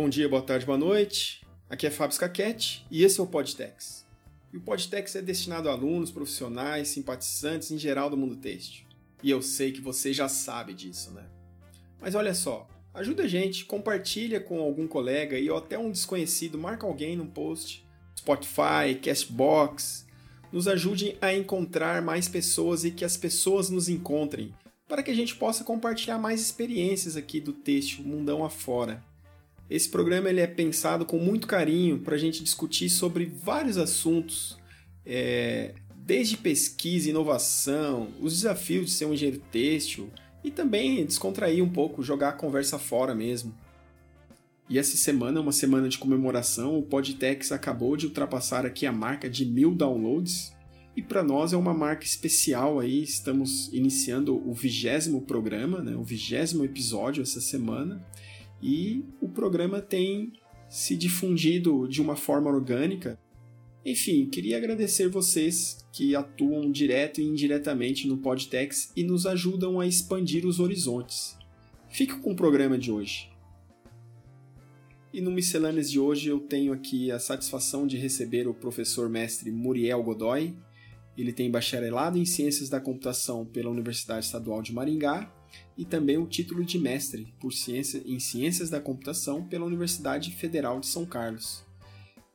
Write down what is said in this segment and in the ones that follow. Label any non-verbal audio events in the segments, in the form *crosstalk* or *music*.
Bom dia, boa tarde, boa noite. Aqui é Fábio Scaquete e esse é o Podtex. E o Podtex é destinado a alunos, profissionais, simpatizantes em geral do mundo têxtil. E eu sei que você já sabe disso, né? Mas olha só, ajuda a gente, compartilha com algum colega e ou até um desconhecido, marca alguém no post, Spotify, Castbox. Nos ajude a encontrar mais pessoas e que as pessoas nos encontrem, para que a gente possa compartilhar mais experiências aqui do têxtil mundão afora. Esse programa ele é pensado com muito carinho para a gente discutir sobre vários assuntos, é, desde pesquisa, inovação, os desafios de ser um engenheiro têxtil e também descontrair um pouco, jogar a conversa fora mesmo. E essa semana é uma semana de comemoração, o Podtex acabou de ultrapassar aqui a marca de mil downloads e para nós é uma marca especial aí, estamos iniciando o vigésimo programa, né, o vigésimo episódio essa semana e o programa tem se difundido de uma forma orgânica. Enfim, queria agradecer vocês que atuam direto e indiretamente no Podtex e nos ajudam a expandir os horizontes. Fique com o programa de hoje. E no Miscelâneas de hoje eu tenho aqui a satisfação de receber o professor mestre Muriel Godoy. Ele tem bacharelado em Ciências da Computação pela Universidade Estadual de Maringá e também o título de mestre por ciência, em Ciências da Computação pela Universidade Federal de São Carlos.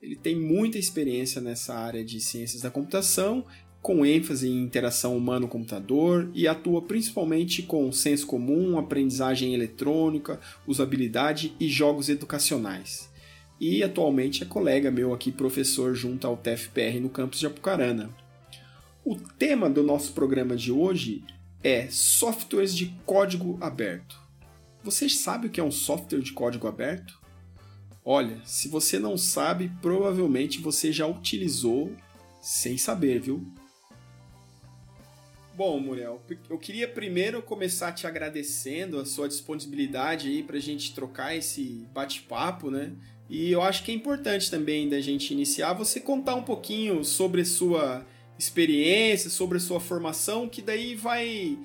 Ele tem muita experiência nessa área de ciências da computação, com ênfase em interação humano-computador e atua principalmente com senso comum, aprendizagem eletrônica, usabilidade e jogos educacionais. E atualmente é colega meu aqui, professor junto ao TFPR no campus de Apucarana. O tema do nosso programa de hoje é softwares de código aberto. Você sabe o que é um software de código aberto? Olha, se você não sabe, provavelmente você já utilizou sem saber, viu? Bom, Muriel, eu queria primeiro começar te agradecendo a sua disponibilidade aí para a gente trocar esse bate-papo, né? E eu acho que é importante também da gente iniciar você contar um pouquinho sobre sua experiência, sobre a sua formação, que daí vai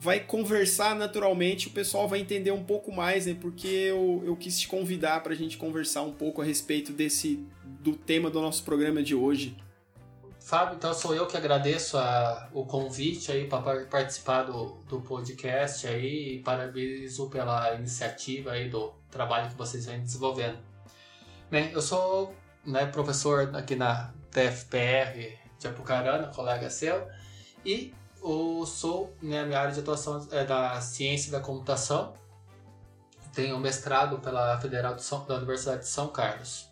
vai conversar naturalmente, o pessoal vai entender um pouco mais, né? Porque eu, eu quis te convidar para a gente conversar um pouco a respeito desse do tema do nosso programa de hoje. Fábio, então sou eu que agradeço a, o convite aí para participar do, do podcast aí e parabenizo pela iniciativa aí do trabalho que vocês vêm desenvolvendo. Bem, eu sou né, professor aqui na TFPR Apucarana, colega seu, e eu sou, né, minha área de atuação é da ciência da computação, tenho mestrado pela Federal São, da Universidade de São Carlos.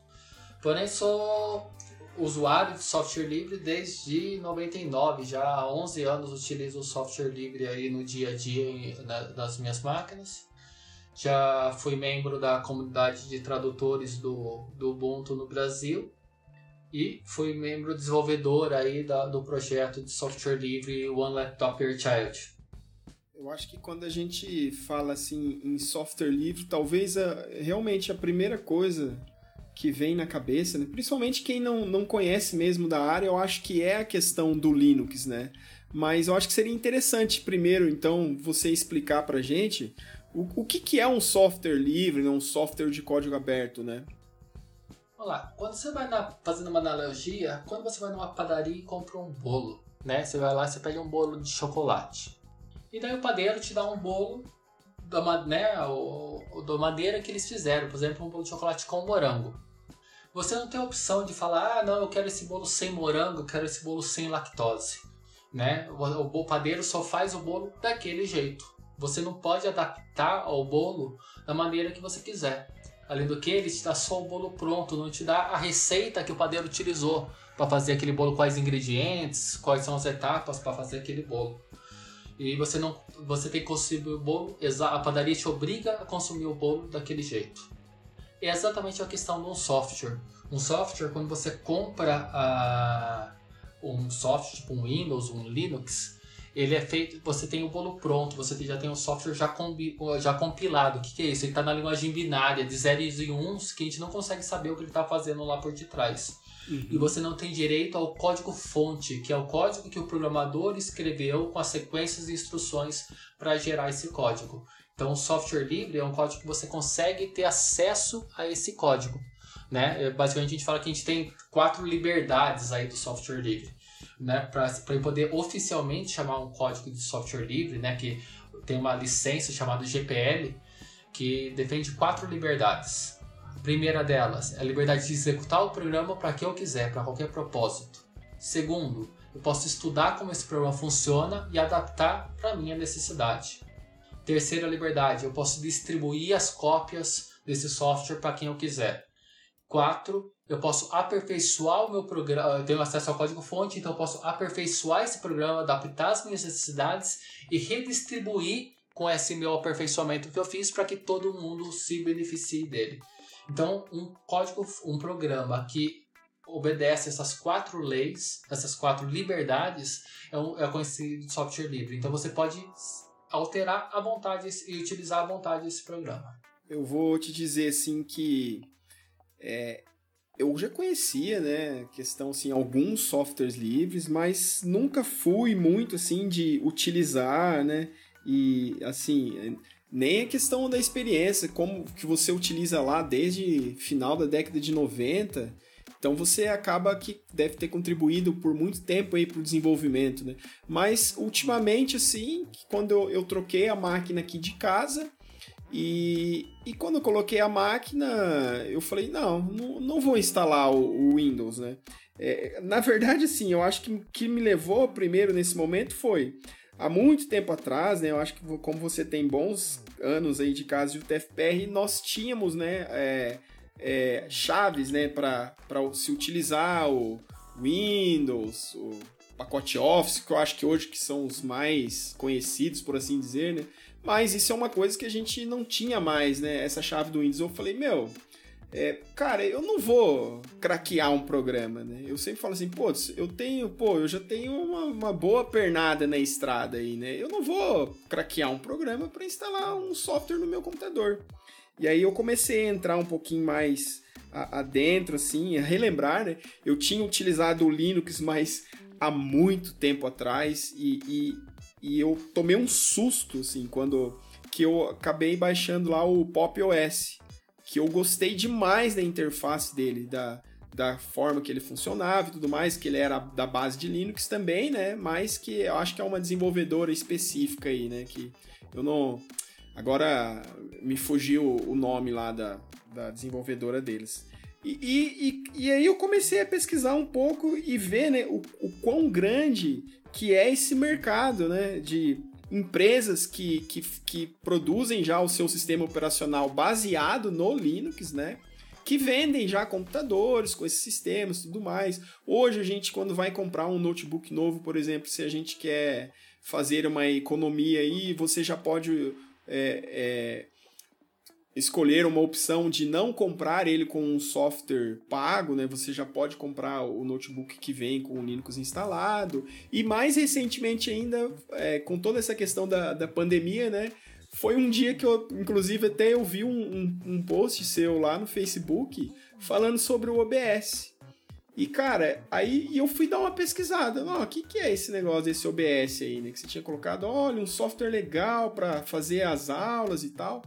Porém, sou usuário de software livre desde 99, já há 11 anos utilizo o software livre aí no dia a dia nas minhas máquinas. Já fui membro da comunidade de tradutores do, do Ubuntu no Brasil e fui membro desenvolvedor aí da, do projeto de software livre One Laptop Per Child. Eu acho que quando a gente fala assim em software livre, talvez a, realmente a primeira coisa que vem na cabeça, né? principalmente quem não, não conhece mesmo da área, eu acho que é a questão do Linux, né? Mas eu acho que seria interessante primeiro, então, você explicar pra gente o, o que, que é um software livre, né? um software de código aberto, né? Vamos lá, quando você vai na, fazendo uma analogia, quando você vai numa padaria e compra um bolo, né? Você vai lá e você pede um bolo de chocolate. E daí o padeiro te dá um bolo da, né, o, o, da que eles fizeram, por exemplo, um bolo de chocolate com morango. Você não tem a opção de falar, ah, não, eu quero esse bolo sem morango, eu quero esse bolo sem lactose. Né? O, o padeiro só faz o bolo daquele jeito. Você não pode adaptar ao bolo da maneira que você quiser. Além do que, ele te dá só o bolo pronto, não te dá a receita que o padeiro utilizou para fazer aquele bolo, quais ingredientes, quais são as etapas para fazer aquele bolo. E você não, você tem que consumir o bolo, a padaria te obriga a consumir o bolo daquele jeito. É exatamente a questão de um software. Um software, quando você compra a, um software, tipo um Windows, um Linux, ele é feito, você tem o bolo pronto, você já tem o software já, combi, já compilado. O que, que é isso? Ele está na linguagem binária de zeros e uns que a gente não consegue saber o que ele está fazendo lá por detrás. Uhum. E você não tem direito ao código fonte, que é o código que o programador escreveu com as sequências de instruções para gerar esse código. Então, o software livre é um código que você consegue ter acesso a esse código. Né? É, basicamente, a gente fala que a gente tem quatro liberdades aí do software livre. Né? Para poder oficialmente chamar um código de software livre, né? que tem uma licença chamada GPL, que defende quatro liberdades. A primeira delas é a liberdade de executar o programa para que eu quiser, para qualquer propósito. Segundo, eu posso estudar como esse programa funciona e adaptar para minha necessidade. Terceira liberdade, eu posso distribuir as cópias desse software para quem eu quiser. Quatro, eu posso aperfeiçoar o meu programa, eu tenho acesso ao código-fonte, então eu posso aperfeiçoar esse programa, adaptar as minhas necessidades e redistribuir com esse meu aperfeiçoamento que eu fiz para que todo mundo se beneficie dele. Então, um código, um programa que obedece essas quatro leis, essas quatro liberdades, é, um, é conhecido software livre. Então, você pode alterar à vontade e utilizar à vontade esse programa. Eu vou te dizer assim que é, eu já conhecia, né, questão assim, alguns softwares livres, mas nunca fui muito assim de utilizar, né, e assim, nem a questão da experiência, como que você utiliza lá desde final da década de 90, então você acaba que deve ter contribuído por muito tempo aí para o desenvolvimento, né? Mas ultimamente, assim, quando eu, eu troquei a máquina aqui de casa, e, e quando eu coloquei a máquina, eu falei, não, não, não vou instalar o, o Windows, né? É, na verdade, assim, eu acho que que me levou primeiro nesse momento foi, há muito tempo atrás, né? Eu acho que como você tem bons anos aí de casa de UTFPR, nós tínhamos, né? É, é, chaves né, para se utilizar o Windows, o pacote Office, que eu acho que hoje que são os mais conhecidos, por assim dizer, né? Mas isso é uma coisa que a gente não tinha mais, né? Essa chave do Windows. Eu falei, meu, é, cara, eu não vou craquear um programa, né? Eu sempre falo assim, pô, eu tenho, pô, eu já tenho uma, uma boa pernada na estrada aí, né? Eu não vou craquear um programa para instalar um software no meu computador. E aí eu comecei a entrar um pouquinho mais adentro, assim, a relembrar, né? Eu tinha utilizado o Linux, mas há muito tempo atrás e, e, e eu tomei um susto, assim, quando que eu acabei baixando lá o Pop OS, que eu gostei demais da interface dele, da, da forma que ele funcionava e tudo mais, que ele era da base de Linux também, né? Mas que eu acho que é uma desenvolvedora específica aí, né? Que eu não Agora me fugiu o nome lá da, da desenvolvedora deles. E, e, e, aí eu comecei a pesquisar um pouco e ver né, o, o quão grande que é esse mercado né, de empresas que, que, que produzem já o seu sistema operacional baseado no Linux, né? Que vendem já computadores com esses sistemas e tudo mais. Hoje a gente, quando vai comprar um notebook novo, por exemplo, se a gente quer fazer uma economia aí, você já pode é, é, escolher uma opção de não comprar ele com um software pago, né? Você já pode comprar o notebook que vem com o Linux instalado. E mais recentemente ainda, é, com toda essa questão da, da pandemia, né? Foi um dia que eu, inclusive, até eu vi um, um, um post seu lá no Facebook falando sobre o OBS. E, cara, aí eu fui dar uma pesquisada. O que, que é esse negócio desse OBS aí, né? Que você tinha colocado, olha, um software legal para fazer as aulas e tal.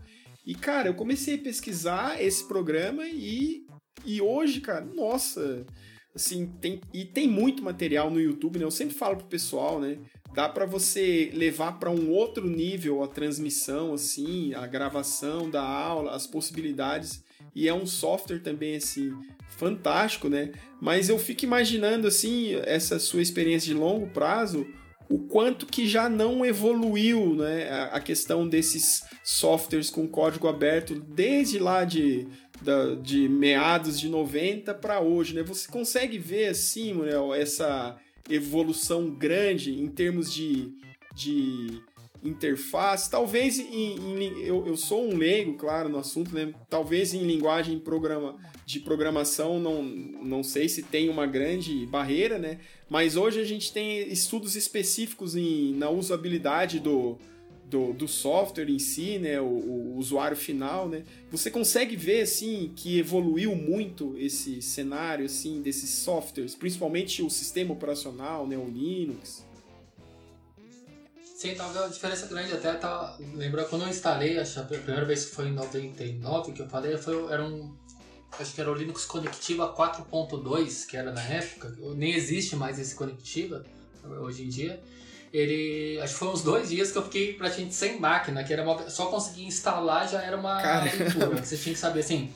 E, cara, eu comecei a pesquisar esse programa e, e hoje, cara, nossa, assim, tem, e tem muito material no YouTube, né? Eu sempre falo pro pessoal, né? Dá para você levar para um outro nível a transmissão, assim, a gravação da aula, as possibilidades. E é um software também, assim, fantástico, né? Mas eu fico imaginando, assim, essa sua experiência de longo prazo, o quanto que já não evoluiu, né? A questão desses softwares com código aberto desde lá de, da, de meados de 90 para hoje, né? Você consegue ver, assim, né, essa evolução grande em termos de, de interface, talvez em, em eu, eu, sou um leigo, claro, no assunto, né? Talvez em linguagem programa, de programação não, não sei se tem uma grande barreira, né? Mas hoje a gente tem estudos específicos em, na usabilidade do, do, do software em si, né? O, o, usuário final, né? Você consegue ver assim que evoluiu muito esse cenário assim desses softwares, principalmente o sistema operacional, né? O Linux. Sim, tava uma diferença grande. Até tá, lembrando quando eu instalei, acho, a primeira vez que foi em 99 que eu falei, foi, era um. Acho que era o Linux Conectiva 4.2, que era na época. Nem existe mais esse Conectiva hoje em dia. Ele. Acho que foi uns dois dias que eu fiquei praticamente sem máquina, que era uma, só conseguir instalar já era uma aventura. Você tinha que saber assim.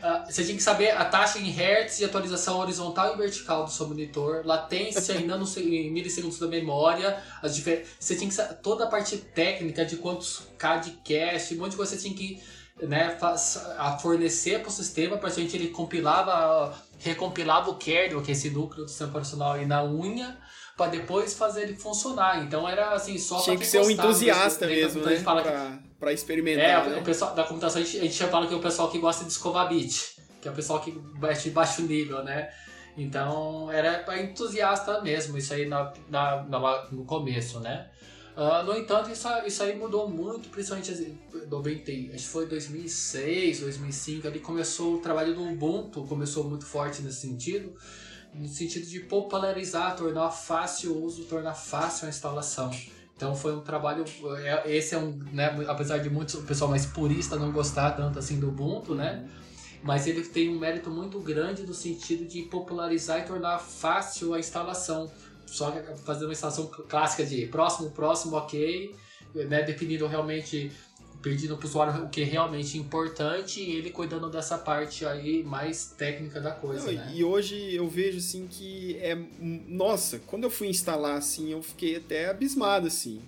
Uh, você tinha que saber a taxa em hertz de atualização horizontal e vertical do seu monitor, latência em, em milissegundos da memória, as você tinha que saber toda a parte técnica de quantos K de cache, um monte de coisa você tinha que né, a fornecer para o sistema, para a gente ele compilava, recompilava o kernel, que é esse núcleo do sistema operacional aí na unha, para depois fazer ele funcionar. Então era assim, só Tinha que ser um entusiasta mesmo, né? Fala pra, que, pra experimentar. É, né? o pessoal da computação a gente, a gente fala que é o pessoal que gosta de escovar bit, que é o pessoal que mexe de baixo nível, né? Então era para entusiasta mesmo, isso aí na, na, na no começo, né? Uh, no entanto, isso, isso aí mudou muito, principalmente assim, 90, acho que foi 2006, 2005, ali começou o trabalho do Ubuntu, começou muito forte nesse sentido no sentido de popularizar, tornar fácil o uso, tornar fácil a instalação. Então foi um trabalho, é, esse é um, né, apesar de muitos, o pessoal mais purista não gostar tanto assim do Ubuntu, né? Mas ele tem um mérito muito grande no sentido de popularizar e tornar fácil a instalação. Só fazer uma instalação clássica de próximo, próximo, ok, né, definindo realmente pedindo para o usuário o que é realmente importante e ele cuidando dessa parte aí mais técnica da coisa, Não, né? E hoje eu vejo assim que é nossa, quando eu fui instalar assim, eu fiquei até abismado assim.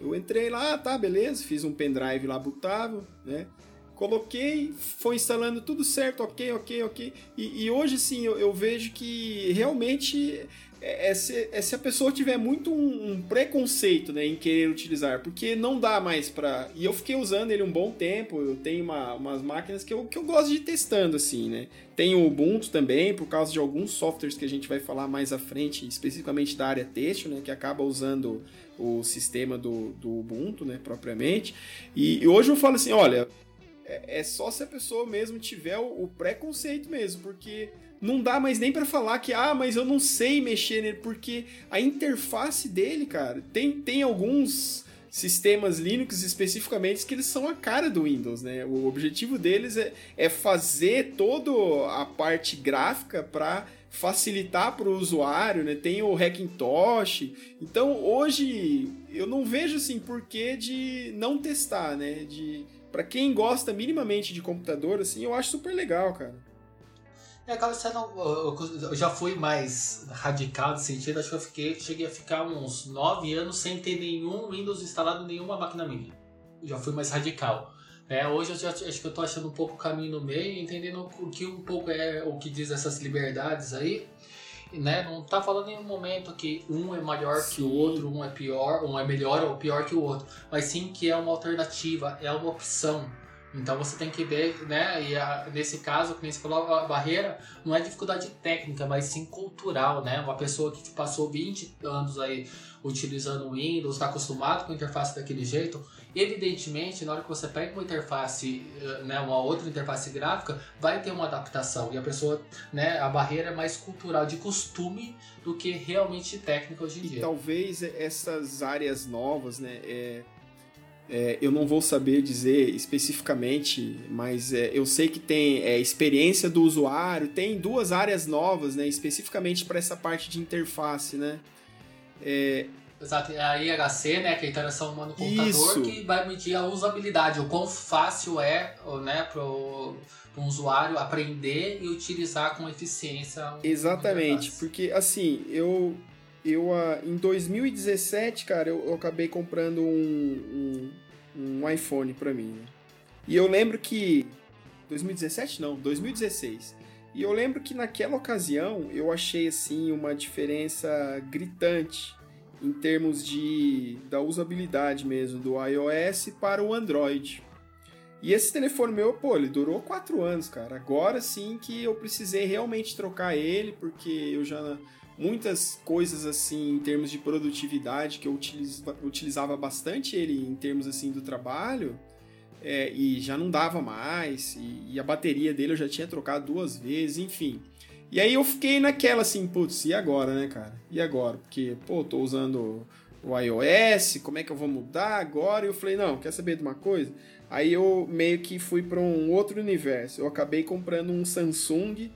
Eu entrei lá, tá, beleza, fiz um pendrive lá bootável, né? Coloquei, foi instalando tudo certo, ok, ok, ok. E, e hoje sim eu, eu vejo que realmente é, é, se, é se a pessoa tiver muito um, um, preconceito né, em querer utilizar, porque não dá mais para. E eu fiquei usando ele um bom tempo, eu tenho uma, umas máquinas que eu, que eu gosto de ir testando, assim, né? Tenho o Ubuntu também, por causa de alguns softwares que a gente vai falar mais à frente, especificamente da área têxtil, né? Que acaba usando o sistema do, do Ubuntu, né, propriamente. E, e hoje eu falo assim, olha, é, é, só se a pessoa mesmo tiver o, o preconceito mesmo, porque não dá mais nem para falar que, ah, mas eu não sei mexer nele, porque a interface dele, cara, tem, tem alguns sistemas Linux especificamente que eles são a cara do Windows, né? O objetivo deles é, é fazer toda a parte gráfica para facilitar para o usuário, né? Tem o Hackintosh. Então, hoje eu não vejo assim porquê de não testar, né? De para quem gosta minimamente de computador assim, eu acho super legal, cara. É, acaba sendo. Eu já fui mais radical nesse sentido, acho que eu fiquei, cheguei a ficar uns 9 anos sem ter nenhum Windows instalado em nenhuma máquina minha. Já fui mais radical. É, hoje eu já, acho que eu tô achando um pouco o caminho no meio, entendendo o que um pouco é o que diz essas liberdades aí. Né? Não tá falando em um momento que um é maior sim. que o outro, um é pior, um é melhor ou pior que o outro, mas sim que é uma alternativa, é uma opção. Então você tem que ver, né? E a, nesse caso, como você falou, a barreira não é dificuldade técnica, mas sim cultural, né? Uma pessoa que passou 20 anos aí utilizando o Windows, está acostumado com a interface daquele jeito, evidentemente, na hora que você pega uma interface, eh, né, uma outra interface gráfica, vai ter uma adaptação. E a pessoa, né, a barreira é mais cultural, de costume, do que realmente técnica hoje em e dia. Talvez essas áreas novas, né, é é, eu não vou saber dizer especificamente, mas é, eu sei que tem é, experiência do usuário, tem duas áreas novas, né, especificamente para essa parte de interface, né? É... Exato, é a IHC, né, que é a interação humano-computador, Isso. que vai medir a usabilidade, o quão fácil é né, para um usuário aprender e utilizar com eficiência. Exatamente, porque assim, eu eu uh, em 2017, cara, eu, eu acabei comprando um, um, um iPhone para mim. Né? E eu lembro que 2017 não, 2016. E eu lembro que naquela ocasião eu achei assim uma diferença gritante em termos de da usabilidade mesmo do iOS para o Android. E esse telefone meu, pô, ele durou quatro anos, cara. Agora sim que eu precisei realmente trocar ele, porque eu já muitas coisas assim em termos de produtividade que eu utilizava bastante ele em termos assim do trabalho é, e já não dava mais e, e, a bateria dele eu já tinha trocado duas vezes enfim e aí eu fiquei naquela assim putz e agora né cara e agora porque pô tô usando o iOS, como é que eu vou mudar agora? E eu falei, não, quer saber de uma coisa? Aí eu meio que fui para um outro universo. Eu acabei comprando um Samsung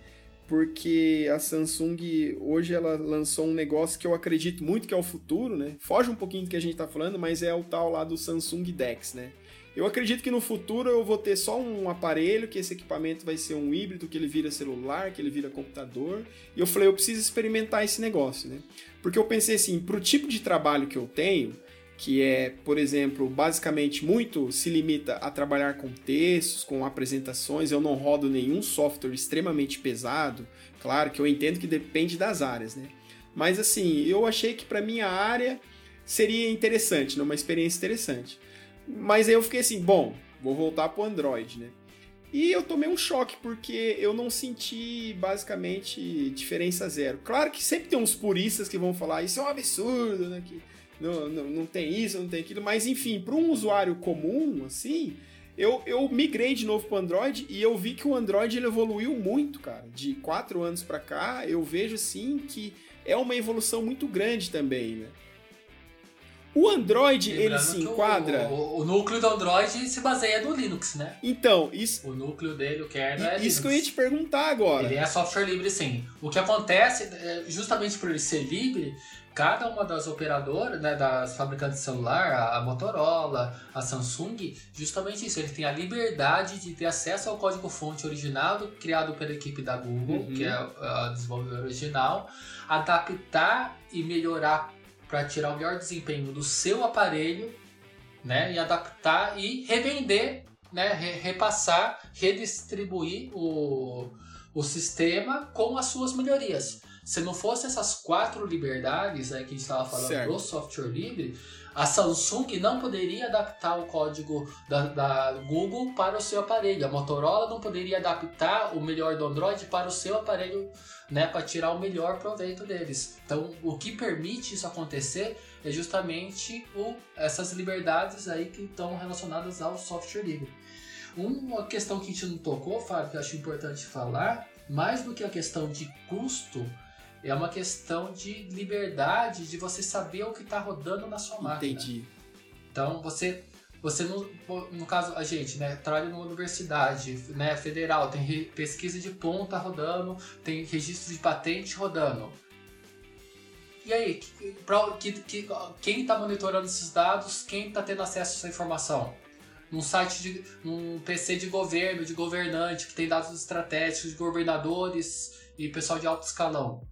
porque a Samsung hoje ela lançou um negócio que eu acredito muito que é o futuro, né? Foge um pouquinho do que a gente está falando, mas é o tal lá do Samsung Dex, né? Eu acredito que no futuro eu vou ter só um aparelho, que esse equipamento vai ser um híbrido, que ele vira celular, que ele vira computador. E eu falei, eu preciso experimentar esse negócio, né? Porque eu pensei assim, pro tipo de trabalho que eu tenho, que é, por exemplo, basicamente muito se limita a trabalhar com textos, com apresentações. Eu não rodo nenhum software extremamente pesado. Claro que eu entendo que depende das áreas, né? Mas assim, eu achei que para minha área seria interessante, né? uma experiência interessante. Mas aí eu fiquei assim, bom, vou voltar pro Android, né? E eu tomei um choque porque eu não senti basicamente diferença zero. Claro que sempre tem uns puristas que vão falar isso é um absurdo, né? Que não, não, não tem isso, não tem aquilo, mas enfim, para um usuário comum, assim, eu, eu migrei de novo para Android e eu vi que o Android ele evoluiu muito, cara. De quatro anos para cá, eu vejo sim que é uma evolução muito grande também, né? O Android, Lembrando ele se enquadra. O, o, o, núcleo do Android se baseia no Linux, né? Então, isso. O núcleo dele, o kernel é Isso Linux. que eu ia te perguntar agora. Ele é software livre, sim. O que acontece, é, justamente por ele ser livre, cada uma das operadoras, né, das fabricantes de celular, a Motorola, a Samsung, justamente isso, ele tem a liberdade de ter acesso ao código-fonte original criado pela equipe da Google, uhum. que é a desenvolvedora original, adaptar e melhorar para tirar o melhor desempenho do seu aparelho, né, e adaptar e revender, né, repassar, redistribuir o, o sistema com as suas melhorias. Se não fosse essas quatro liberdades aí que a gente estava falando certo. do software livre, a Samsung não poderia adaptar o código da, da, Google para o seu aparelho. A Motorola não poderia adaptar o melhor do Android para o seu aparelho, né, para tirar o melhor proveito deles. Então, o que permite isso acontecer é justamente o, essas liberdades aí que estão relacionadas ao software livre. Uma questão que a gente não tocou, Fábio, que eu acho importante falar, mais do que a questão de custo, é uma questão de liberdade, de você saber o que está rodando na sua máquina. Entendi. Então você, você no, no caso a gente, né, trabalha numa universidade, né, federal, tem pesquisa de ponta rodando, tem registro de patente rodando. E aí, que, pra, que, que, quem está monitorando esses dados? Quem está tendo acesso a essa informação? Num site de, num PC de governo, de governante que tem dados estratégicos de governadores e pessoal de alto escalão.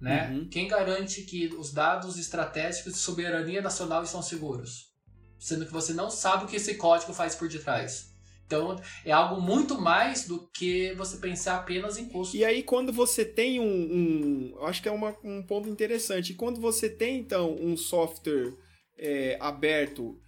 Né? Uhum. Quem garante que os dados estratégicos de soberania nacional estão seguros? Sendo que você não sabe o que esse código faz por detrás. Então, é algo muito mais do que você pensar apenas em custo. E aí, quando você tem um. um acho que é uma, um ponto interessante. Quando você tem, então, um software é, aberto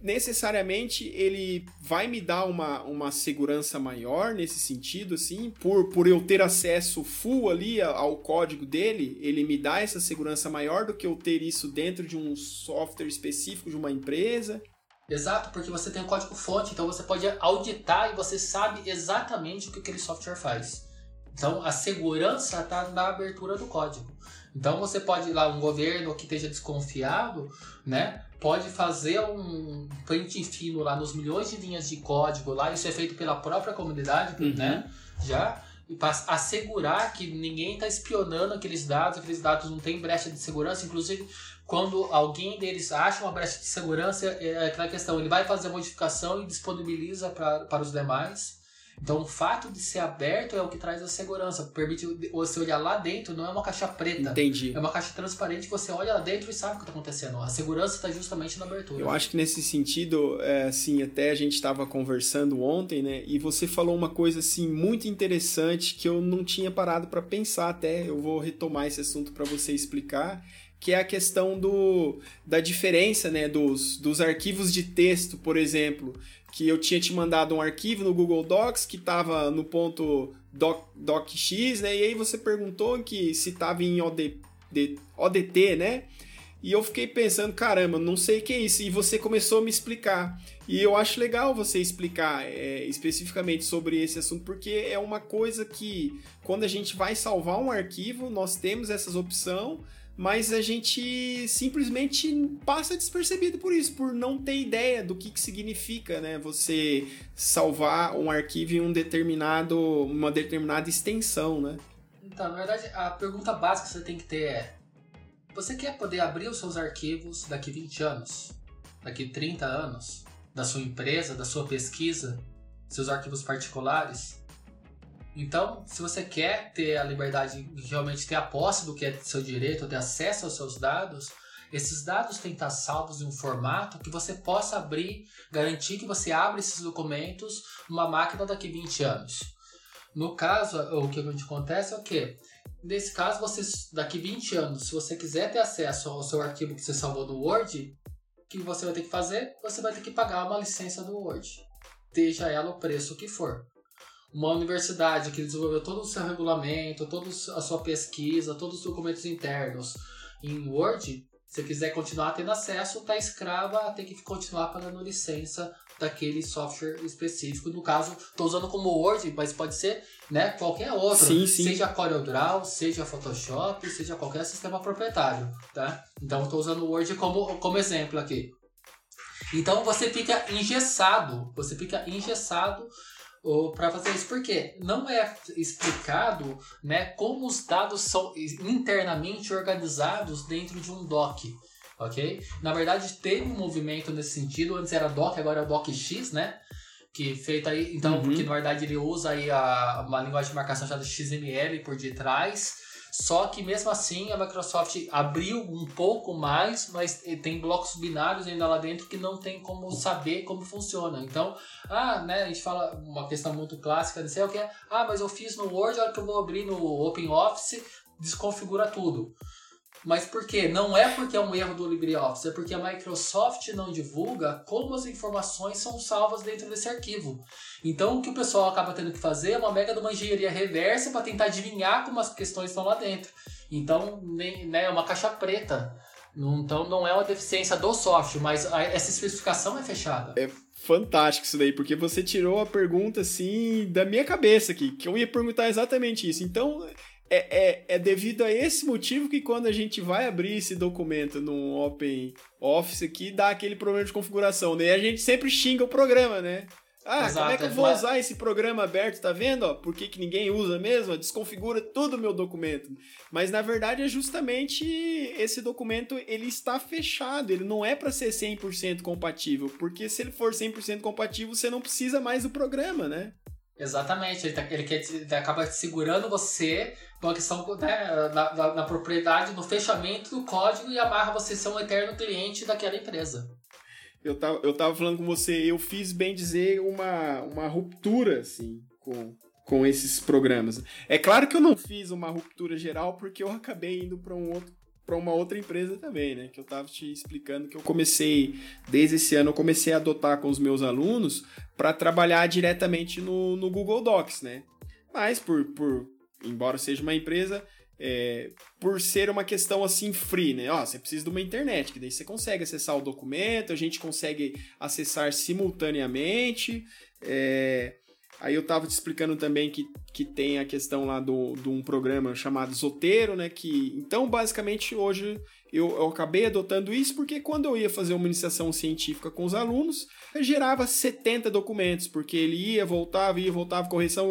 necessariamente ele vai me dar uma, uma segurança maior nesse sentido, assim, por, por eu ter acesso full ali ao código dele, ele me dá essa segurança maior do que eu ter isso dentro de um software específico de uma empresa. Exato, porque você tem o código fonte, então você pode auditar e você sabe exatamente o que aquele software faz. Então a segurança está na abertura do código. Então você pode ir lá, um governo que esteja desconfiado, né? Pode fazer um pente fino lá nos milhões de linhas de código lá, isso é feito pela própria comunidade, uhum. né? Já e para assegurar que ninguém está espionando aqueles dados, aqueles dados não têm brecha de segurança, inclusive quando alguém deles acha uma brecha de segurança, é aquela questão, ele vai fazer a modificação e disponibiliza para os demais. Então, o fato de ser aberto é o que traz a segurança. Permite você olhar lá dentro, não é uma caixa preta. Entendi. É uma caixa transparente que você olha lá dentro e sabe o que está acontecendo. A segurança está justamente na abertura. Eu acho que nesse sentido, é, assim, até a gente estava conversando ontem, né? E você falou uma coisa, assim, muito interessante que eu não tinha parado para pensar até. Eu vou retomar esse assunto para você explicar que é a questão do, da diferença né, dos, dos arquivos de texto, por exemplo, que eu tinha te mandado um arquivo no Google Docs que estava no ponto doc, docx, né? E aí você perguntou que se estava em OD, ODT, né? E eu fiquei pensando, caramba, não sei o que é isso. E você começou a me explicar. E eu acho legal você explicar é, especificamente sobre esse assunto, porque é uma coisa que, quando a gente vai salvar um arquivo, nós temos essa opção mas a gente simplesmente passa despercebido por isso, por não ter ideia do que, que significa, né? Você salvar um arquivo em um determinado, uma determinada extensão, né? Então, na verdade, a pergunta básica que você tem que ter é: você quer poder abrir os seus arquivos daqui 20 anos, daqui 30 anos, da sua empresa, da sua pesquisa, seus arquivos particulares? Então, se você quer ter a liberdade de realmente ter a posse do que é seu direito, ter acesso aos seus dados, esses dados têm que estar salvos em um formato que você possa abrir, garantir que você abre esses documentos numa máquina daqui 20 anos. No caso, o que acontece é o quê? Nesse caso, você daqui 20 anos, se você quiser ter acesso ao seu arquivo que você salvou no Word, o que você vai ter que fazer? Você vai ter que pagar uma licença do Word, seja ela o preço que for uma universidade que desenvolveu todo o seu regulamento, toda a sua pesquisa, todos os documentos internos em Word, se quiser continuar tendo acesso, está escrava a ter que continuar pagando licença daquele software específico. No caso, estou usando como Word, mas pode ser né, qualquer outro. Sim, sim. Seja CorelDRAW, seja Photoshop, seja qualquer sistema proprietário. Tá? Então, estou usando o Word como, como exemplo aqui. Então, você fica engessado. Você fica engessado para fazer isso, porque não é explicado né, como os dados são internamente organizados dentro de um doc. Ok? Na verdade, teve um movimento nesse sentido. Antes era doc, agora é o docx, né? Que feito aí. Então, uhum. porque na verdade ele usa aí a, uma linguagem de marcação chamada XML por detrás só que mesmo assim a Microsoft abriu um pouco mais, mas tem blocos binários ainda lá dentro que não tem como saber como funciona. Então, ah, né, a gente fala uma questão muito clássica de ser o que é, ah, mas eu fiz no Word, a hora que eu vou abrir no OpenOffice, desconfigura tudo. Mas por quê? Não é porque é um erro do LibreOffice, é porque a Microsoft não divulga como as informações são salvas dentro desse arquivo. Então o que o pessoal acaba tendo que fazer é uma mega de uma engenharia reversa para tentar adivinhar como as questões estão lá dentro. Então né, é uma caixa preta. Então não é uma deficiência do software, mas essa especificação é fechada. É fantástico isso daí, porque você tirou a pergunta assim da minha cabeça aqui, que eu ia perguntar exatamente isso. Então é, é, é, devido a esse motivo que quando a gente vai abrir esse documento no Open Office aqui, dá aquele problema de configuração, né? E a gente sempre xinga o programa, né? Ah, Exato, como é que eu vou mas... usar esse programa aberto, tá vendo? Ó, por que, que ninguém usa mesmo? Desconfigura todo o meu documento. Mas na verdade é justamente esse documento, ele está fechado, ele não é para ser 100% compatível, porque se ele for 100% compatível, você não precisa mais do programa, né? Exatamente, ele, tá, ele, quer, ele acaba segurando você uma questão né, na, na, na, propriedade, no fechamento do código e amarra você ser um eterno cliente daquela empresa. Eu tava, eu tava falando com você, eu fiz bem dizer uma, uma ruptura, assim, com, com esses programas. É claro que eu não fiz uma ruptura geral porque eu acabei indo para um outro para uma outra empresa também, né? Que eu estava te explicando que eu comecei, desde esse ano, eu comecei a adotar com os meus alunos para trabalhar diretamente no, no Google Docs, né? Mas por, por embora seja uma empresa, é, por ser uma questão assim free, né? Ó, você precisa de uma internet, que daí você consegue acessar o documento, a gente consegue acessar simultaneamente. É, aí eu estava te explicando também que, que tem a questão lá do, de um programa chamado Zotero, né? Que, então, basicamente, hoje eu, eu acabei adotando isso porque quando eu ia fazer uma iniciação científica com os alunos, eu gerava 70 documentos, porque ele ia, voltava, ia, voltava, correção.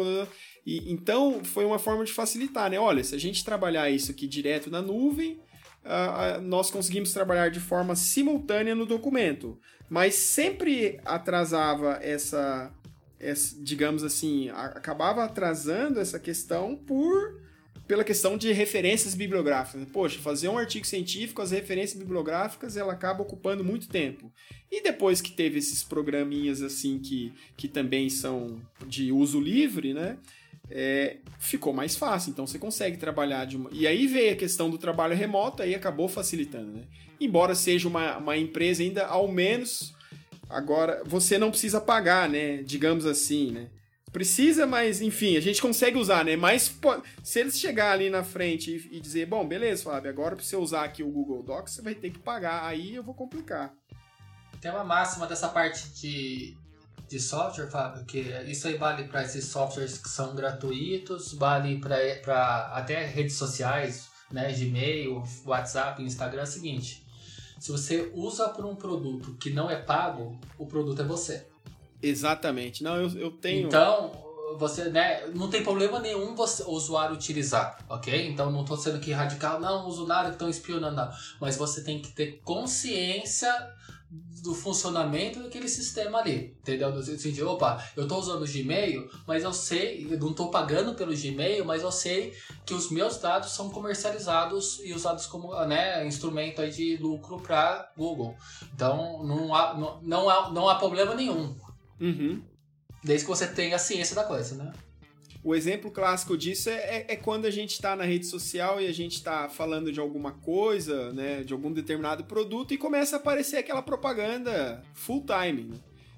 E, então, foi uma forma de facilitar, né? Olha, se a gente trabalhar isso aqui direto na nuvem, uh, nós conseguimos trabalhar de forma simultânea no documento. Mas sempre atrasava essa, essa digamos assim, acabava atrasando essa questão por pela questão de referências bibliográficas. Poxa, fazer um artigo científico, as referências bibliográficas, ela acaba ocupando muito tempo. E depois que teve esses programinhas assim que, que também são de uso livre, né? é, ficou mais fácil. Então você consegue trabalhar de uma. E aí veio a questão do trabalho remoto, aí acabou facilitando, né? Embora seja uma, uma empresa ainda, ao menos, agora você não precisa pagar, né? Digamos assim, né? Precisa, mas enfim, a gente consegue usar, né? Mas se eles chegar ali na frente e, e dizer, bom, beleza, Fábio, agora para você usar aqui o Google Docs, você vai ter que pagar. Aí eu vou complicar. Tem uma máxima dessa parte de de software, Fábio, que isso aí vale para esses softwares que são gratuitos, vale para até redes sociais, né, Gmail, WhatsApp, Instagram, é o seguinte: se você usa por um produto que não é pago, o produto é você. Exatamente. Não, eu, eu tenho. Então, você, né, não tem problema nenhum você, o usuário utilizar, ok? Então não estou sendo aqui radical, não uso nada que estão espionando, não. Mas você tem que ter consciência do funcionamento daquele sistema ali, entendeu? No sentido, opa, eu estou usando o Gmail, mas eu sei, eu não estou pagando pelo Gmail, mas eu sei que os meus dados são comercializados e usados como né, instrumento aí de lucro para Google. Então não há, não, não, há, não há problema nenhum. Uhum. Desde que você tenha a ciência da coisa, né? O exemplo clássico disso é, é, é quando a gente está na rede social e a gente está falando de alguma coisa, né, de algum determinado produto e começa a aparecer aquela propaganda full time. Né?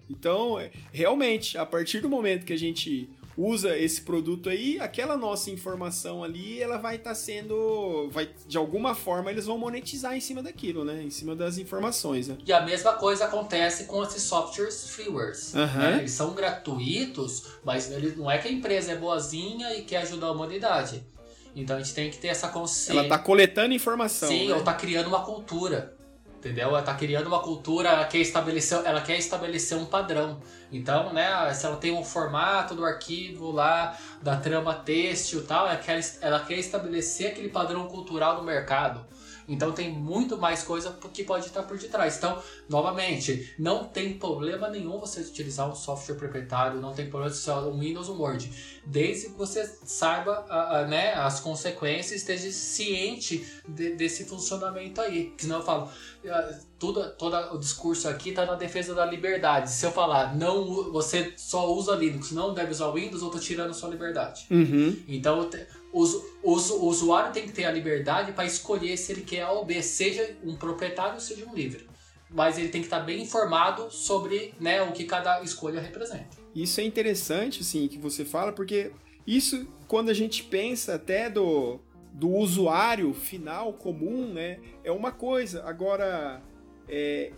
Então, é, realmente, a partir do momento que a gente usa esse produto aí, aquela nossa informação ali, ela vai estar tá sendo, vai de alguma forma eles vão monetizar em cima daquilo, né? Em cima das informações, né? E a mesma coisa acontece com esses softwares freewares. Uhum. Né? Eles são gratuitos, mas ele, não é que a empresa é boazinha e quer ajudar a humanidade. Então a gente tem que ter essa consciência. Ela está coletando informação. Sim, né? ou está criando uma cultura. Entendeu? Ela está criando uma cultura, ela quer, estabelecer, ela quer estabelecer um padrão. Então, né, se ela tem um formato do arquivo lá, da trama têxtil e tal, ela quer, ela quer estabelecer aquele padrão cultural no mercado. Então tem muito mais coisa que pode estar por detrás. Então, novamente, não tem problema nenhum você utilizar um software proprietário, não tem problema se um Windows ou um Word, desde que você saiba a, a, né, as consequências, esteja ciente de, desse funcionamento aí. Senão eu falo, ah, tudo, todo o discurso aqui está na defesa da liberdade. Se eu falar, não, você só usa Linux, não deve usar Windows, eu estou tirando sua liberdade. Uhum. Então, o, o, o usuário tem que ter a liberdade para escolher se ele quer A ou B, seja um proprietário ou seja um livre. Mas ele tem que estar tá bem informado sobre né, o que cada escolha representa. Isso é interessante, assim, que você fala, porque isso, quando a gente pensa até do, do usuário final comum, né, é uma coisa. Agora, é,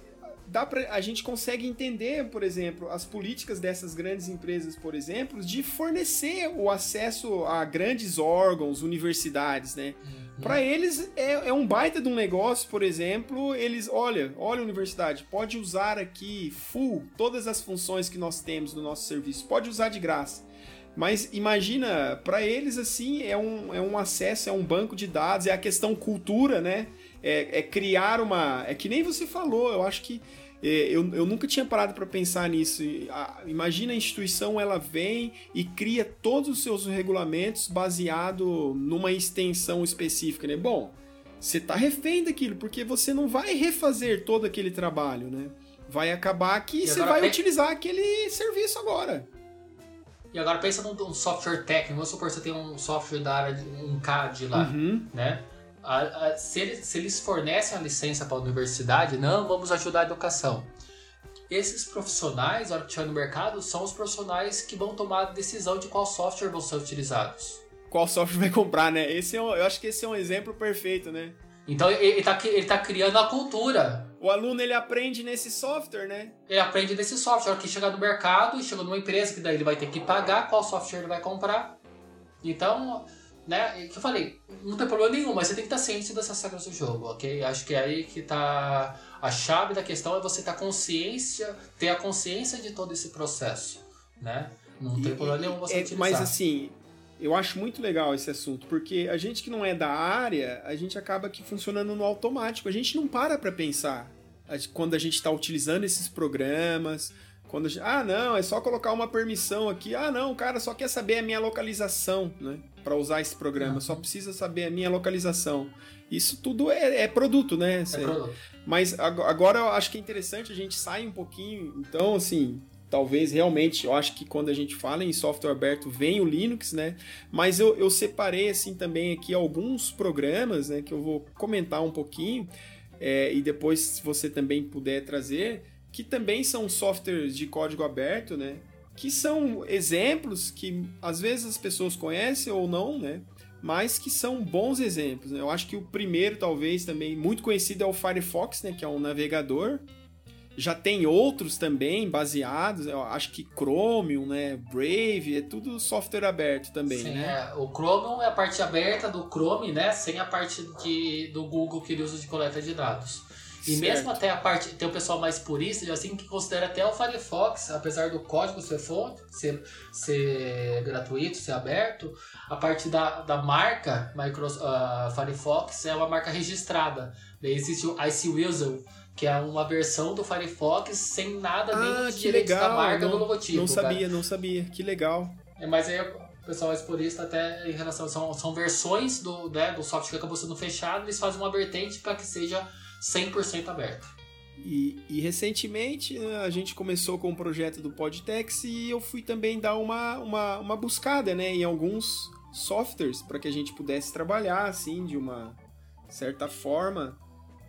dá pra, a gente consegue entender, por exemplo, as políticas dessas grandes empresas, por exemplo, de fornecer o acesso a grandes órgãos, universidades, né? Uhum. Para eles é, é, um baita de um negócio, por exemplo, eles, olha, olha universidade, pode usar aqui full todas as funções que nós temos no nosso serviço, pode usar de graça. Mas imagina, para eles assim, é um, é um acesso, é um banco de dados, é a questão cultura, né? É, é criar uma. É que nem você falou, eu acho que é, eu, eu nunca tinha parado para pensar nisso. Imagina a instituição, ela vem e cria todos os seus regulamentos baseado numa extensão específica, né? Bom, você está refém daquilo, porque você não vai refazer todo aquele trabalho, né? Vai acabar que você vai utilizar aquele serviço agora. E agora pensa num, software técnico, vamos supor que você tem um software da área de um CAD lá, uhum. né? A, a, se, eles, se eles fornecem a licença para a universidade, não, vamos ajudar a educação. Esses profissionais, na hora que no mercado, são os profissionais que vão tomar a decisão de qual software vão ser utilizados. Qual software *laughs* vai comprar, né? Esse é um, eu acho que esse é um exemplo perfeito, né? Então ele está ele tá criando a cultura. O aluno ele aprende nesse software, né? Ele aprende nesse software. que chegar no mercado, chega numa empresa que daí ele vai ter que pagar qual software ele vai comprar. Então, né? Que eu falei, não tem problema nenhum, mas você tem que estar ciente dessas regras do jogo, ok? Acho que é aí que tá a chave da questão é você ter consciência, ter a consciência de todo esse processo, né? Não e, tem problema nenhum você é, utilizar. Mas assim, eu acho muito legal esse assunto, porque a gente que não é da área, a gente acaba aqui funcionando no automático. A gente não para para pensar quando a gente está utilizando esses programas, quando gente, ah, não, é só colocar uma permissão aqui. Ah, não, o cara só quer saber a minha localização, né? Para usar esse programa, uhum. só precisa saber a minha localização. Isso tudo é, é produto, né? É produto. Mas agora eu acho que é interessante a gente sair um pouquinho. Então, assim, talvez realmente, eu acho que quando a gente fala em software aberto, vem o Linux, né? Mas eu, eu separei, assim, também aqui alguns programas, né? Que eu vou comentar um pouquinho. É, e depois, se você também puder trazer, que também são softwares de código aberto, né? Que são exemplos que às vezes as pessoas conhecem ou não, né? Mas que são bons exemplos. Né? Eu acho que o primeiro, talvez, também muito conhecido é o Firefox, né? Que é um navegador. já tem outros também baseados, eu acho que Chromium, né, Brave, é tudo software aberto também, Sim, né? É. O Chromium é a parte aberta do Chrome, né, sem a parte de, do Google que ele usa de coleta de dados. E Certo. mesmo até a parte, tem o pessoal mais purista, assim, que considera até o Firefox, apesar do código ser fonte, ser, ser gratuito, ser aberto, a parte da, da marca Microsoft, ah, Firefox é uma marca registrada. Daí existe o Ice Weasel, que é uma versão do Firefox sem nada nem Ah, dos que legal. da marca não, do logotipo. não cara. sabia, não sabia. Que legal. É, mas aí o pessoal mais purista até em relação são, são versões do, né, do software que acabou sendo fechado, eles fazem uma vertente para que seja 100% aberto. E, e recentemente né, a gente começou com o projeto do Podtex e eu fui também dar uma, uma, uma buscada né, em alguns softwares para que a gente pudesse trabalhar assim de uma certa forma,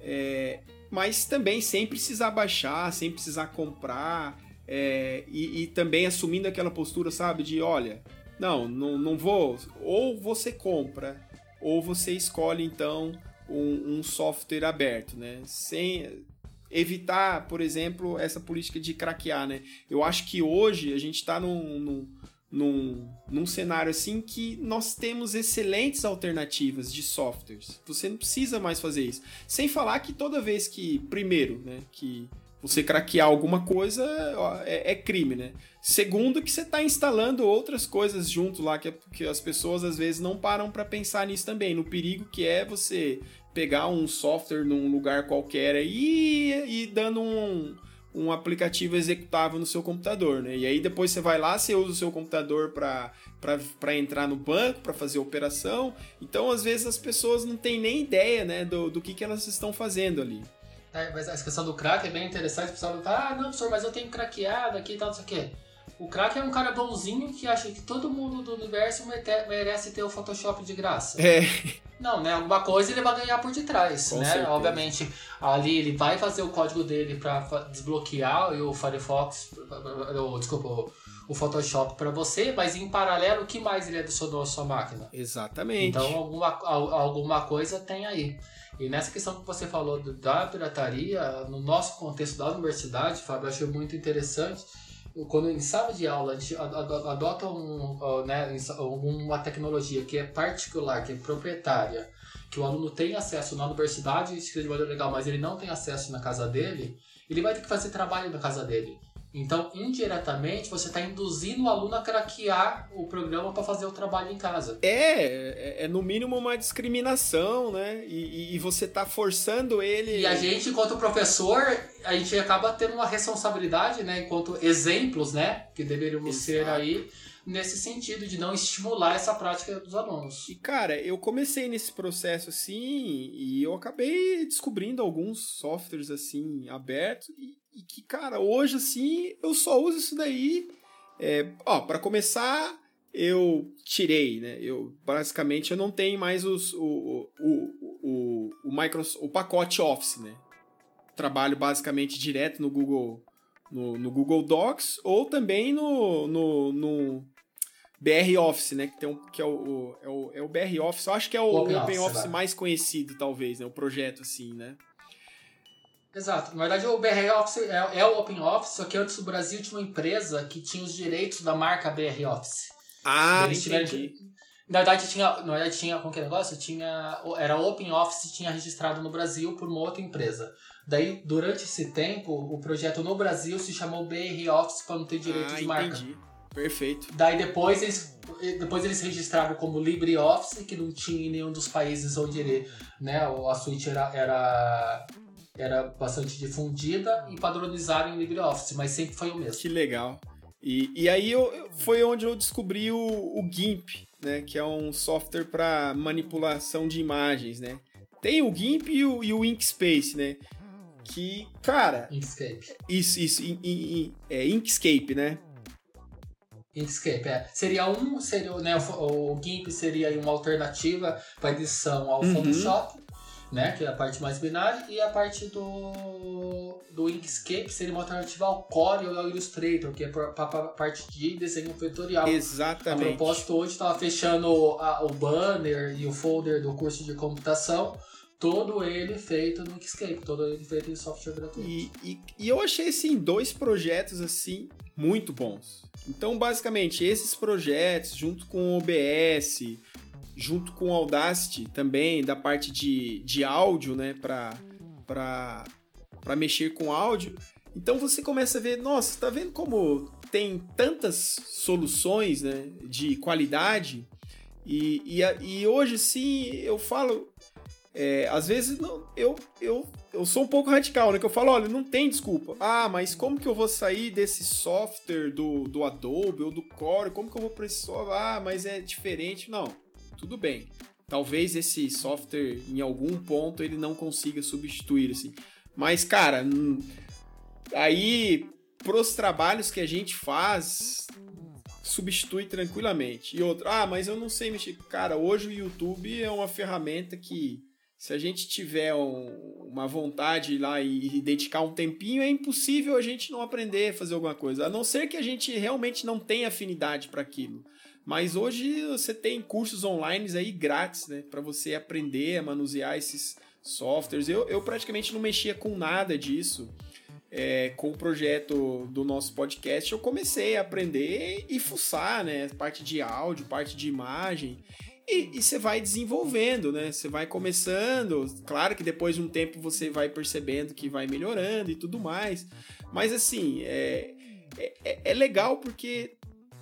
é, mas também sem precisar baixar, sem precisar comprar é, e, e também assumindo aquela postura, sabe, de olha, não, não, não vou, ou você compra ou você escolhe então um, um software aberto, né? Sem evitar, por exemplo, essa política de craquear, né? Eu acho que hoje a gente está num, num, num, num cenário assim que nós temos excelentes alternativas de softwares. Você não precisa mais fazer isso. Sem falar que toda vez que, primeiro, né, que você craquear alguma coisa ó, é, é crime, né? Segundo, que você está instalando outras coisas junto lá, que, é- que as pessoas às vezes não param para pensar nisso também, no perigo que é você pegar um software num lugar qualquer aí e dando um, um aplicativo executável no seu computador, né? E aí depois você vai lá, você usa o seu computador para entrar no banco, para fazer operação. Então, às vezes, as pessoas não têm nem ideia né, do, do que, que elas estão fazendo ali. É, mas a questão do crack é bem interessante, o pessoal fala, ah, não, professor, mas eu tenho craqueado aqui e tal, não sei o quê. O crack é um cara bonzinho que acha que todo mundo do universo merece ter o Photoshop de graça. É, Não, né? Alguma coisa ele vai ganhar por detrás, Com né? certeza. Obviamente, ali ele vai fazer o código dele para desbloquear o Firefox, o, desculpa, o- o Photoshop para você, mas em paralelo, o que mais ele adicionou à sua máquina? exatamente. Então, alguma, al- alguma coisa tem aí. E nessa questão que você falou da pirataria, no nosso contexto da universidade, Fábio, eu achei muito interessante. Quando em sala de aula a gente adota um, né, uma tecnologia que é particular, que é proprietária, que o aluno tem acesso na universidade, isso de maneira legal, mas ele não tem acesso na casa dele, ele vai ter que fazer trabalho na casa dele. Então, indiretamente, você está induzindo o aluno a craquear o programa para fazer o trabalho em casa. É, é, é no mínimo uma discriminação, né? E, e- e você tá forçando ele. E a gente, enquanto professor, a gente acaba tendo uma responsabilidade, né, enquanto exemplos, né, que deveríamos ser Exato. aí, nesse sentido de não estimular essa prática dos alunos. E, cara, eu comecei nesse processo assim e eu acabei descobrindo alguns softwares assim abertos e, e que, cara, hoje assim eu só uso isso daí. É, ó, para começar, eu tirei, né? Eu basicamente eu não tenho mais os, o, o, o, o, o, Microsoft, o pacote Office, né? Trabalho basicamente direto no Google no, no Google Docs ou também no, no, no BR Office, né? Que, tem um, que é, o, é, o, é o BR Office. Eu acho que é o Open Office, mais conhecido, talvez, né? O projeto, assim, né? Exato. Na verdade, o BR Office é, é o Open Office, só que antes o Brasil tinha uma empresa que tinha os direitos da marca BR Office. Ah, Eles tiveram entendi. que- Na verdade, tinha, na verdade, tinha, como que é o negócio? Tinha, era Open Office, tinha registrado no Brasil por uma outra empresa. Daí, durante esse tempo, o projeto no Brasil se chamou BR Office para não ter direito ah, de marca. entendi. Perfeito. Daí depois eles, depois eles registraram como LibreOffice, que não tinha em nenhum dos países onde ele, né, a suíte era, era, era bastante difundida e padronizaram em LibreOffice, mas sempre foi o mesmo. Que legal. E, e aí eu, foi onde eu descobri o, o GIMP, né? Que é um software para manipulação de imagens, né? Tem o GIMP e o, e o Inkspace, né? Que, cara, Inkscape. isso, isso, in- in- in- é Inkscape, né? Inkscape, é. Seria um, seria, né, o, o GIMP seria uma alternativa para edição ao Uhum. Photoshop, né, que é a parte mais binária, e a parte do, do Inkscape seria uma alternativa ao Core ou ao Illustrator, que é para a parte de desenho vetorial. A Exatamente. propósito, hoje estava fechando a- o banner e o folder do curso de computação todo ele feito no Inkscape, todo ele feito em software gratuito. E, e, e, eu achei, assim, dois projetos, assim, muito bons. Então, basicamente, esses projetos, junto com o OBS, junto com o Audacity também, da parte de, de áudio, né, pra mexer com áudio. Então, você começa a ver, nossa, tá vendo como tem tantas soluções, né, de qualidade... E, e, e hoje, sim, eu falo, é, às vezes não, eu, eu, eu sou um pouco radical, né? Que eu falo, olha, não tem desculpa. Ah, mas como que eu vou sair desse software do, do Adobe ou do Core? Como que eu vou para esse software? Ah, mas é diferente. Não, tudo bem. Talvez esse software, em algum ponto, ele não consiga substituir, assim. Mas, cara, aí, pros trabalhos que a gente faz, substitui tranquilamente. E outro, ah, mas eu não sei mexer. Cara, hoje o YouTube é uma ferramenta que se a gente tiver um, uma vontade lá e, e, dedicar um tempinho, é impossível a gente não aprender a fazer alguma coisa. A não ser que a gente realmente não tenha afinidade para aquilo. Mas hoje você tem cursos online aí grátis, né? Para você aprender a manusear esses softwares. Eu, eu praticamente não mexia com nada disso. É, com o projeto do nosso podcast, eu comecei a aprender e fuçar, né? Parte de áudio, parte de imagem. E, você vai desenvolvendo, né? Você vai começando. Claro que depois de um tempo você vai percebendo que vai melhorando e tudo mais. Mas assim, é, é, é legal porque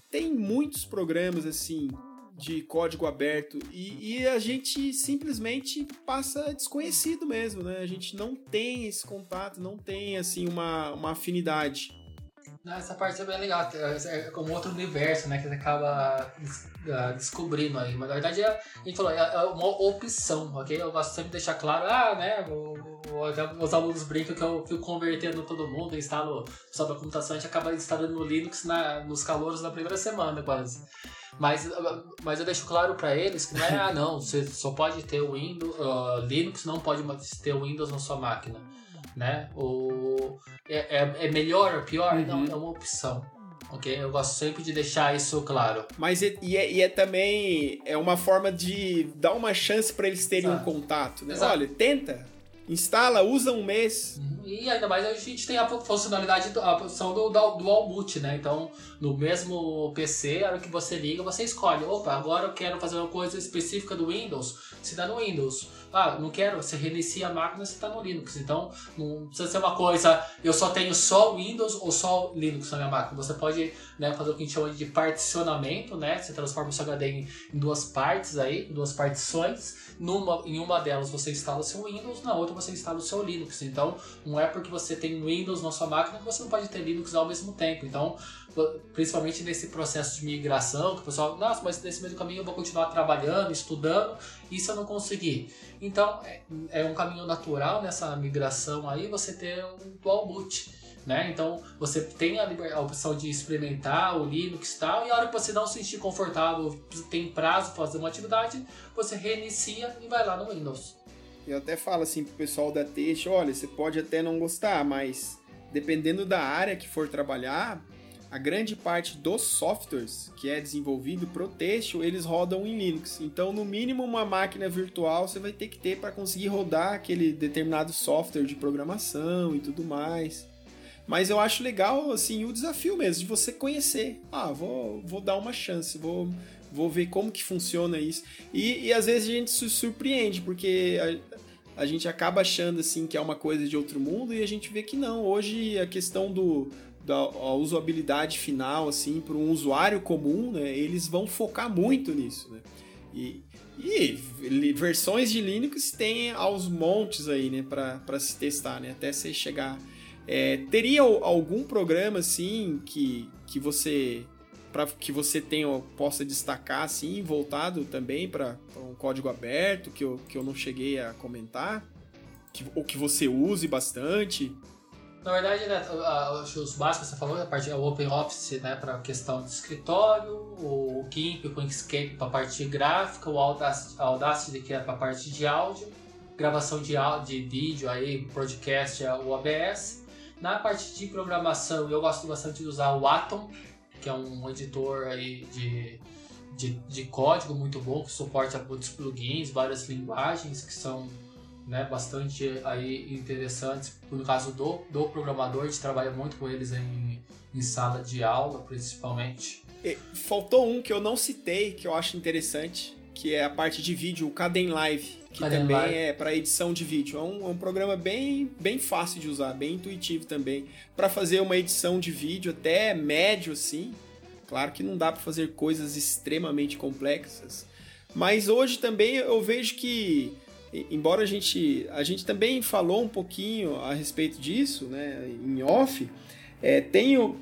tem muitos programas assim de código aberto e, e, a gente simplesmente passa desconhecido mesmo, né? A gente não tem esse contato, não tem assim uma, uma afinidade. Essa parte é bem legal, é, é como outro universo, né, que você acaba ah, descobrindo aí. Mas na verdade, é, a gente falou, é uma opção, ok? Eu gosto sempre de deixar claro, ah, né, os alunos brincam que eu fico convertendo todo mundo, instalo só da computação, a gente acaba instalando no Linux na, nos calouros na primeira semana, quase. Mas, mas eu deixo claro para eles que não é, ah, não, você só pode ter o Windows, uh, Linux não pode ter o Windows na sua máquina né? O, é, é, é melhor ou pior? Uhum. Não, é uma opção. Ok? Eu gosto sempre de deixar isso claro. Mas e, e, é, e é, também é uma forma de dar uma chance para eles terem Exato. um contato. Né? Olha, tenta, instala, usa um mês. Uhum. E ainda mais a gente tem a funcionalidade, a opção do dual boot, né? Então, no mesmo PC, a hora que você liga, você escolhe. Opa, agora eu quero fazer uma coisa específica do Windows. Se dá no Windows ah, não quero, você reinicia a máquina, você está no Linux. Então, não precisa ser uma coisa, eu só tenho só Windows ou só Linux na minha máquina. Você pode né, fazer o que a gente chama de particionamento, né? Você transforma o seu HD em, duas partes aí, em duas partições. Numa, em uma delas você instala o seu Windows, na outra você instala o seu Linux. Então, não é porque você tem Windows na sua máquina que você não pode ter Linux ao mesmo tempo. Então, principalmente nesse processo de migração, que o pessoal, nossa, mas nesse mesmo caminho eu vou continuar trabalhando, estudando, se eu não conseguir? Então, é, é um caminho natural nessa migração aí você ter um dual boot. Né? Então você tem a, a, opção de experimentar o Linux e tal, e a hora que você não se sentir confortável, tem prazo para fazer uma atividade, você reinicia e vai lá no Windows. Eu até falo assim pro pessoal da Teixe, olha, você pode até não gostar, mas dependendo da área que for trabalhar, a grande parte dos softwares que é desenvolvido pro texto, eles rodam em Linux. Então, no mínimo, uma máquina virtual você vai ter que ter para conseguir rodar aquele determinado software de programação e tudo mais. Mas eu acho legal, assim, o desafio mesmo de você conhecer. Ah, vou, vou dar uma chance, vou, vou ver como que funciona isso. E, e às vezes a gente se surpreende, porque a, a gente acaba achando, assim, que é uma coisa de outro mundo e a gente vê que não. Hoje a questão do da usabilidade final, assim, para um usuário comum, né, eles vão focar muito nisso, né? E, e versões de Linux tem aos montes aí, né, para se testar, né, até você chegar. É, teria algum programa, assim, que, que você para que você tenha possa destacar assim voltado também para um código aberto que eu, que eu não cheguei a comentar que, ou que você use bastante na verdade, né, os básicos que você falou, a parte do Open Office né, para questão de escritório, o GIMP com Inkscape para a parte gráfica, o Audacity, Audacity que é para a parte de áudio, gravação de, áudio, de vídeo, aí, podcast, é o OBS. Na parte de programação, eu gosto bastante de usar o Atom, que é um editor aí de, de, de código muito bom, que suporta muitos plugins, várias linguagens que são né, bastante aí interessantes. No caso do, do programador, a gente trabalha muito com eles em, em sala de aula, principalmente. E faltou um que eu não citei, que eu acho interessante, que é a parte de vídeo, o Caden Live, que Caden também Live. é para edição de vídeo. É um, é um, programa bem, bem fácil de usar, bem intuitivo também, para fazer uma edição de vídeo até médio assim. Claro que não dá para fazer coisas extremamente complexas, mas hoje também eu vejo que embora a gente, a gente também falou um pouquinho a respeito disso, né, em off, é, tem o,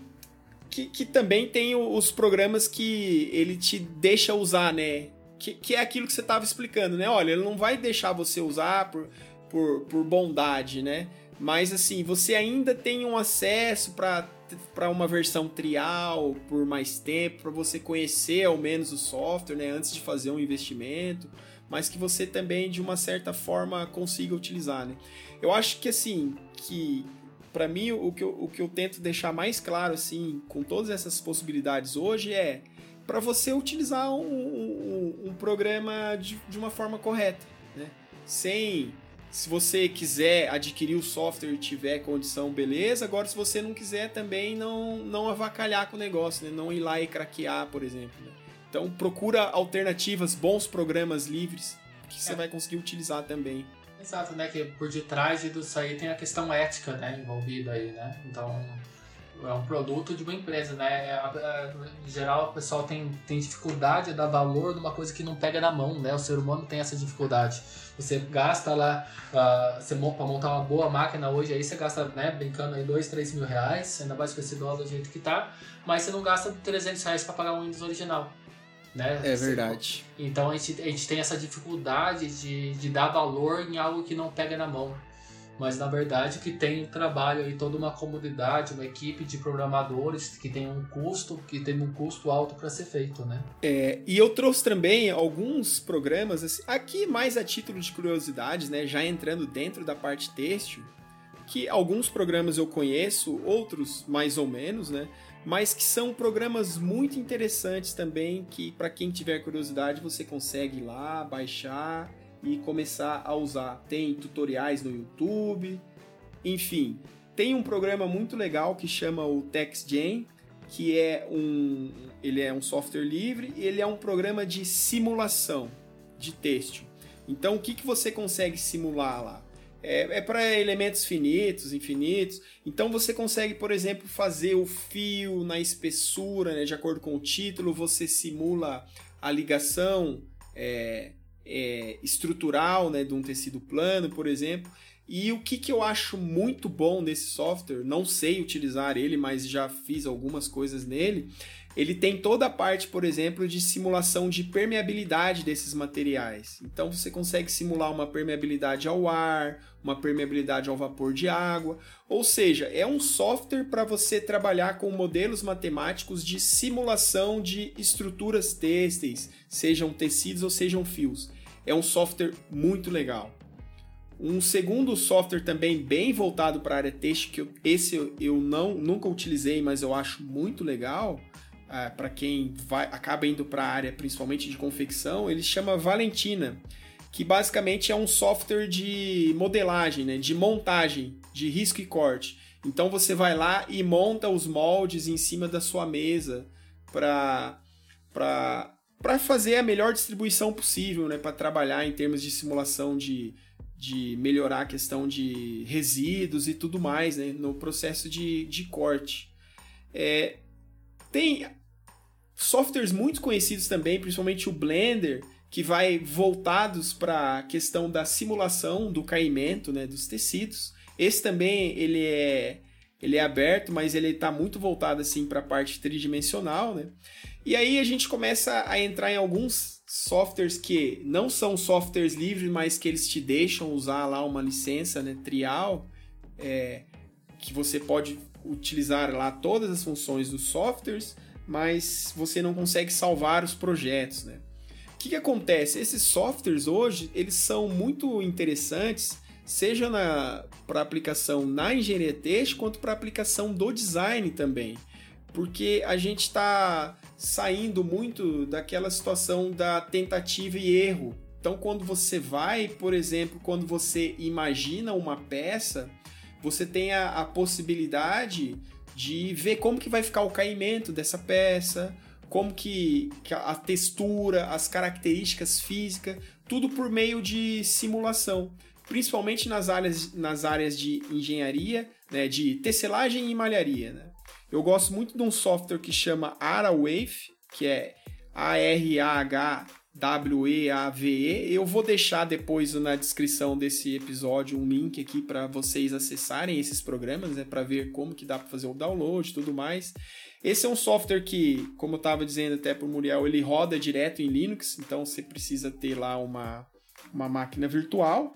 que, que também tem os programas que ele te deixa usar, né, que, que é aquilo que você estava explicando, né, olha, ele não vai deixar você usar por, por, por bondade, né, mas assim, você ainda tem um acesso para para uma versão trial por mais tempo, para você conhecer ao menos o software, né, antes de fazer um investimento mas que você também de uma certa forma consiga utilizar, né? Eu acho que assim, que para mim o que, eu, o que eu tento deixar mais claro assim, com todas essas possibilidades hoje é para você utilizar um, um, um programa de, de uma forma correta, né? Sem se você quiser adquirir o software e tiver condição, beleza. Agora, se você não quiser, também não, não avacalhar com o negócio, né? Não ir lá e craquear, por exemplo. Né? Então procura alternativas, bons programas livres que você é. vai conseguir utilizar também. Exato, né? Que por detrás disso aí tem a questão ética, né? Envolvida aí, né? Então é um produto de uma empresa, né? É, é, em geral o pessoal tem, tem dificuldade de dar valor numa coisa que não pega na mão, né? O ser humano tem essa dificuldade. Você gasta lá, uh, você para montar uma boa máquina hoje, aí você gasta, né, brincando aí, 2, 3 mil reais, ainda mais com esse dólar do jeito que tá, mas você não gasta 300 reais para pagar um Windows original. Né? É verdade. Então a gente, a gente tem essa dificuldade de, de dar valor em algo que não pega na mão. Mas na verdade que tem um trabalho aí, toda uma comunidade, uma equipe de programadores que tem um custo, que tem um custo alto para ser feito, né? É, e eu trouxe também alguns programas, assim, aqui mais a título de curiosidades, né? Já entrando dentro da parte têxtil, que alguns programas eu conheço, outros mais ou menos, né? Mas que são programas muito interessantes também que para quem tiver curiosidade você consegue ir lá baixar e começar a usar. Tem tutoriais no YouTube, enfim, tem um programa muito legal que chama o TextGen, que é um ele é um software livre e ele é um programa de simulação de texto. Então o que, que você consegue simular lá? É, é para elementos finitos, infinitos. Então você consegue, por exemplo, fazer o fio na espessura, né, de acordo com o título, você simula a ligação é, é, estrutural né, de um tecido plano, por exemplo. E o que, que eu acho muito bom desse software, não sei utilizar ele, mas já fiz algumas coisas nele, ele tem toda a parte, por exemplo, de simulação de permeabilidade desses materiais. Então você consegue simular uma permeabilidade ao ar, uma permeabilidade ao vapor de água, ou seja, é um software para você trabalhar com modelos matemáticos de simulação de estruturas têxteis, sejam tecidos ou sejam fios. É um software muito legal. Um segundo software também bem voltado para a área têxtil, que eu, esse eu não nunca utilizei, mas eu acho muito legal, uh, para quem vai, acaba indo para a área principalmente de confecção, ele chama Valentina, que basicamente é um software de modelagem, né, de montagem, de risco e corte. Então você vai lá e monta os moldes em cima da sua mesa para para fazer a melhor distribuição possível, né, para trabalhar em termos de simulação de, de melhorar a questão de resíduos e tudo mais, né, no processo de, de corte. É, tem softwares muito conhecidos também, principalmente o Blender, que vai voltados para a questão da simulação do caimento né, dos tecidos. Esse também ele é, ele é aberto, mas ele está muito voltado assim para a parte tridimensional. Né? E aí a gente começa a entrar em alguns softwares que não são softwares livres, mas que eles te deixam usar lá uma licença né, trial, é, que você pode utilizar lá todas as funções dos softwares mas você não consegue salvar os projetos, né? O que, que acontece? Esses softwares hoje eles são muito interessantes, seja para aplicação na engenharia têxtil quanto para aplicação do design também, porque a gente está saindo muito daquela situação da tentativa e erro Então, quando você vai, por exemplo, quando você imagina uma peça, você tem a, a possibilidade de ver como que vai ficar o caimento dessa peça, como que, que a textura, as características físicas, tudo por meio de simulação, principalmente nas áreas, nas áreas de engenharia, né, de tecelagem e malharia. Né? Eu gosto muito de um software que chama AraWave, que é A-R-A-H W-E-A-V-E. Eu vou deixar depois na descrição desse episódio um link aqui para vocês acessarem esses programas, né, para ver como que dá para fazer o download e tudo mais. Esse é um software que, como eu estava dizendo até para o Muriel, ele roda direto em Linux, então você precisa ter lá uma, uma máquina virtual.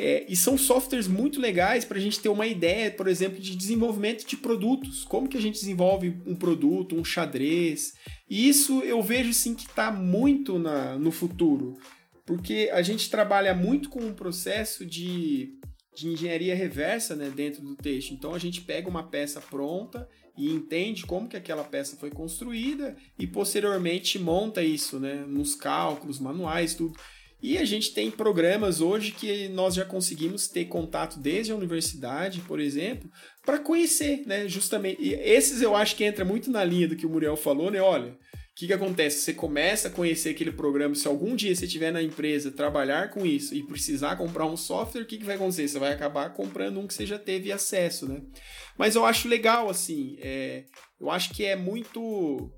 É, e são softwares muito legais para a gente ter uma ideia, por exemplo, de desenvolvimento de produtos. Como que a gente desenvolve um produto, um xadrez. E isso eu vejo sim que está muito na, no futuro. Porque a gente trabalha muito com um processo de, de engenharia reversa né, dentro do texto. Então a gente pega uma peça pronta e entende como que aquela peça foi construída e posteriormente monta isso né, nos cálculos, manuais, tudo. E a gente tem programas hoje que nós já conseguimos ter contato desde a universidade, por exemplo, para conhecer, né? Justamente. E esses eu acho que entra muito na linha do que o Muriel falou, né? Olha, o que, que acontece? Você começa a conhecer aquele programa, se algum dia você estiver na empresa trabalhar com isso e precisar comprar um software, o que, que vai acontecer? Você vai acabar comprando um que você já teve acesso, né? Mas eu acho legal, assim, é, eu acho que é muito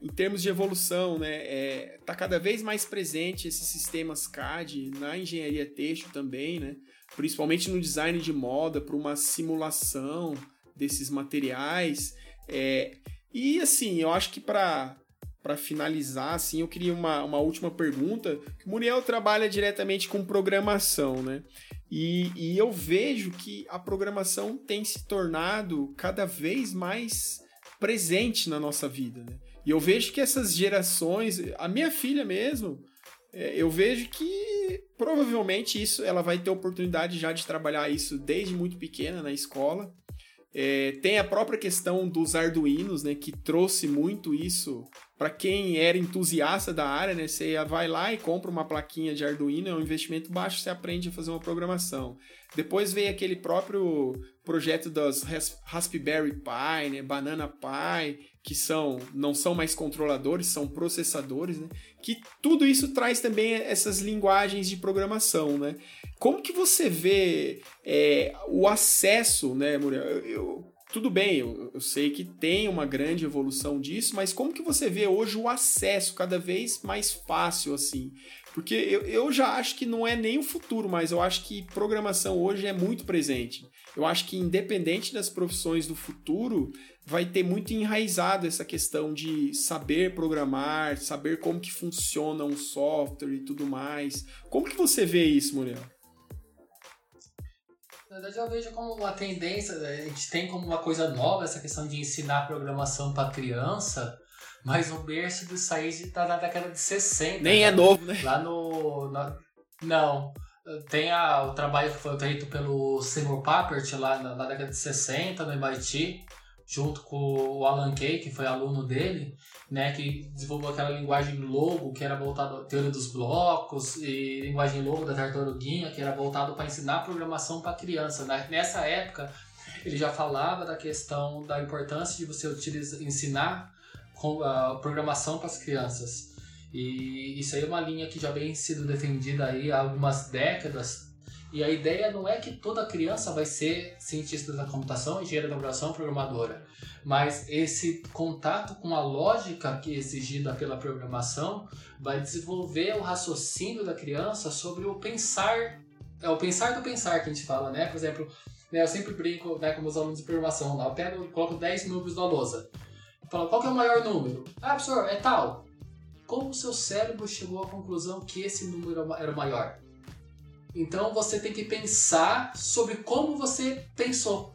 em termos de evolução, né, é, tá cada vez mais presente esses sistemas CAD na engenharia têxtil também, né, principalmente no design de moda, para uma simulação desses materiais. É, e assim, eu acho que para para finalizar, assim, eu queria uma, uma última pergunta. O Muriel trabalha diretamente com programação, né? E, e eu vejo que a programação tem se tornado cada vez mais presente na nossa vida, né? E eu vejo que essas gerações, a minha filha mesmo, é, eu vejo que provavelmente isso ela vai ter oportunidade já de trabalhar isso desde muito pequena na escola. É, tem a própria questão dos arduinos, né, que trouxe muito isso para quem era entusiasta da área, né, você vai lá e compra uma plaquinha de Arduino, é um investimento baixo, você aprende a fazer uma programação. Depois veio aquele próprio projeto das Raspberry Pi, né, Banana Pi, que são não são mais controladores, são processadores, né? Que tudo isso traz também essas linguagens de programação, né? Como que você vê é, o acesso, né, Muriel? Eu, eu, tudo bem, eu, eu, sei que tem uma grande evolução disso, mas como que você vê hoje o acesso cada vez mais fácil assim? Porque eu, eu já acho que não é nem o futuro, mas eu acho que programação hoje é muito presente. Eu acho que independente das profissões do futuro, vai ter muito enraizado essa questão de saber programar, saber como que funciona um software e tudo mais. Como que você vê isso, Muriel? Na verdade, eu vejo como uma tendência, a gente tem como uma coisa nova essa questão de ensinar programação para criança, mas o berço do Said está na década de 60. Nem né? é novo, né? Lá no. Na, não. Tem a, o trabalho que foi feito pelo Seymour Papert lá na, na década de 60 no MIT junto com o Alan Kay, que foi aluno dele, né, que desenvolveu aquela linguagem logo, que era voltado à teoria dos blocos, e linguagem logo da tartaruguinha, que era voltado para ensinar programação para criança. Né? Nessa época, ele já falava da questão da importância de você utilizar, ensinar com, uh, programação para as crianças. E isso aí é uma linha que já vem sido defendida aí há algumas décadas e a ideia não é que toda criança vai ser cientista da computação, engenheira da computação, programadora. Mas esse contato com a lógica que é exigida pela programação vai desenvolver o raciocínio da criança sobre o pensar. É o pensar do pensar que a gente fala, né? Por exemplo, né, eu sempre brinco né, com meus alunos de programação lá. Eu pego e coloco 10 números na lousa. Falo, qual é o maior número? Ah, professor, é tal. Como o seu cérebro chegou à conclusão que esse número era o maior? Então você tem que pensar sobre como você pensou.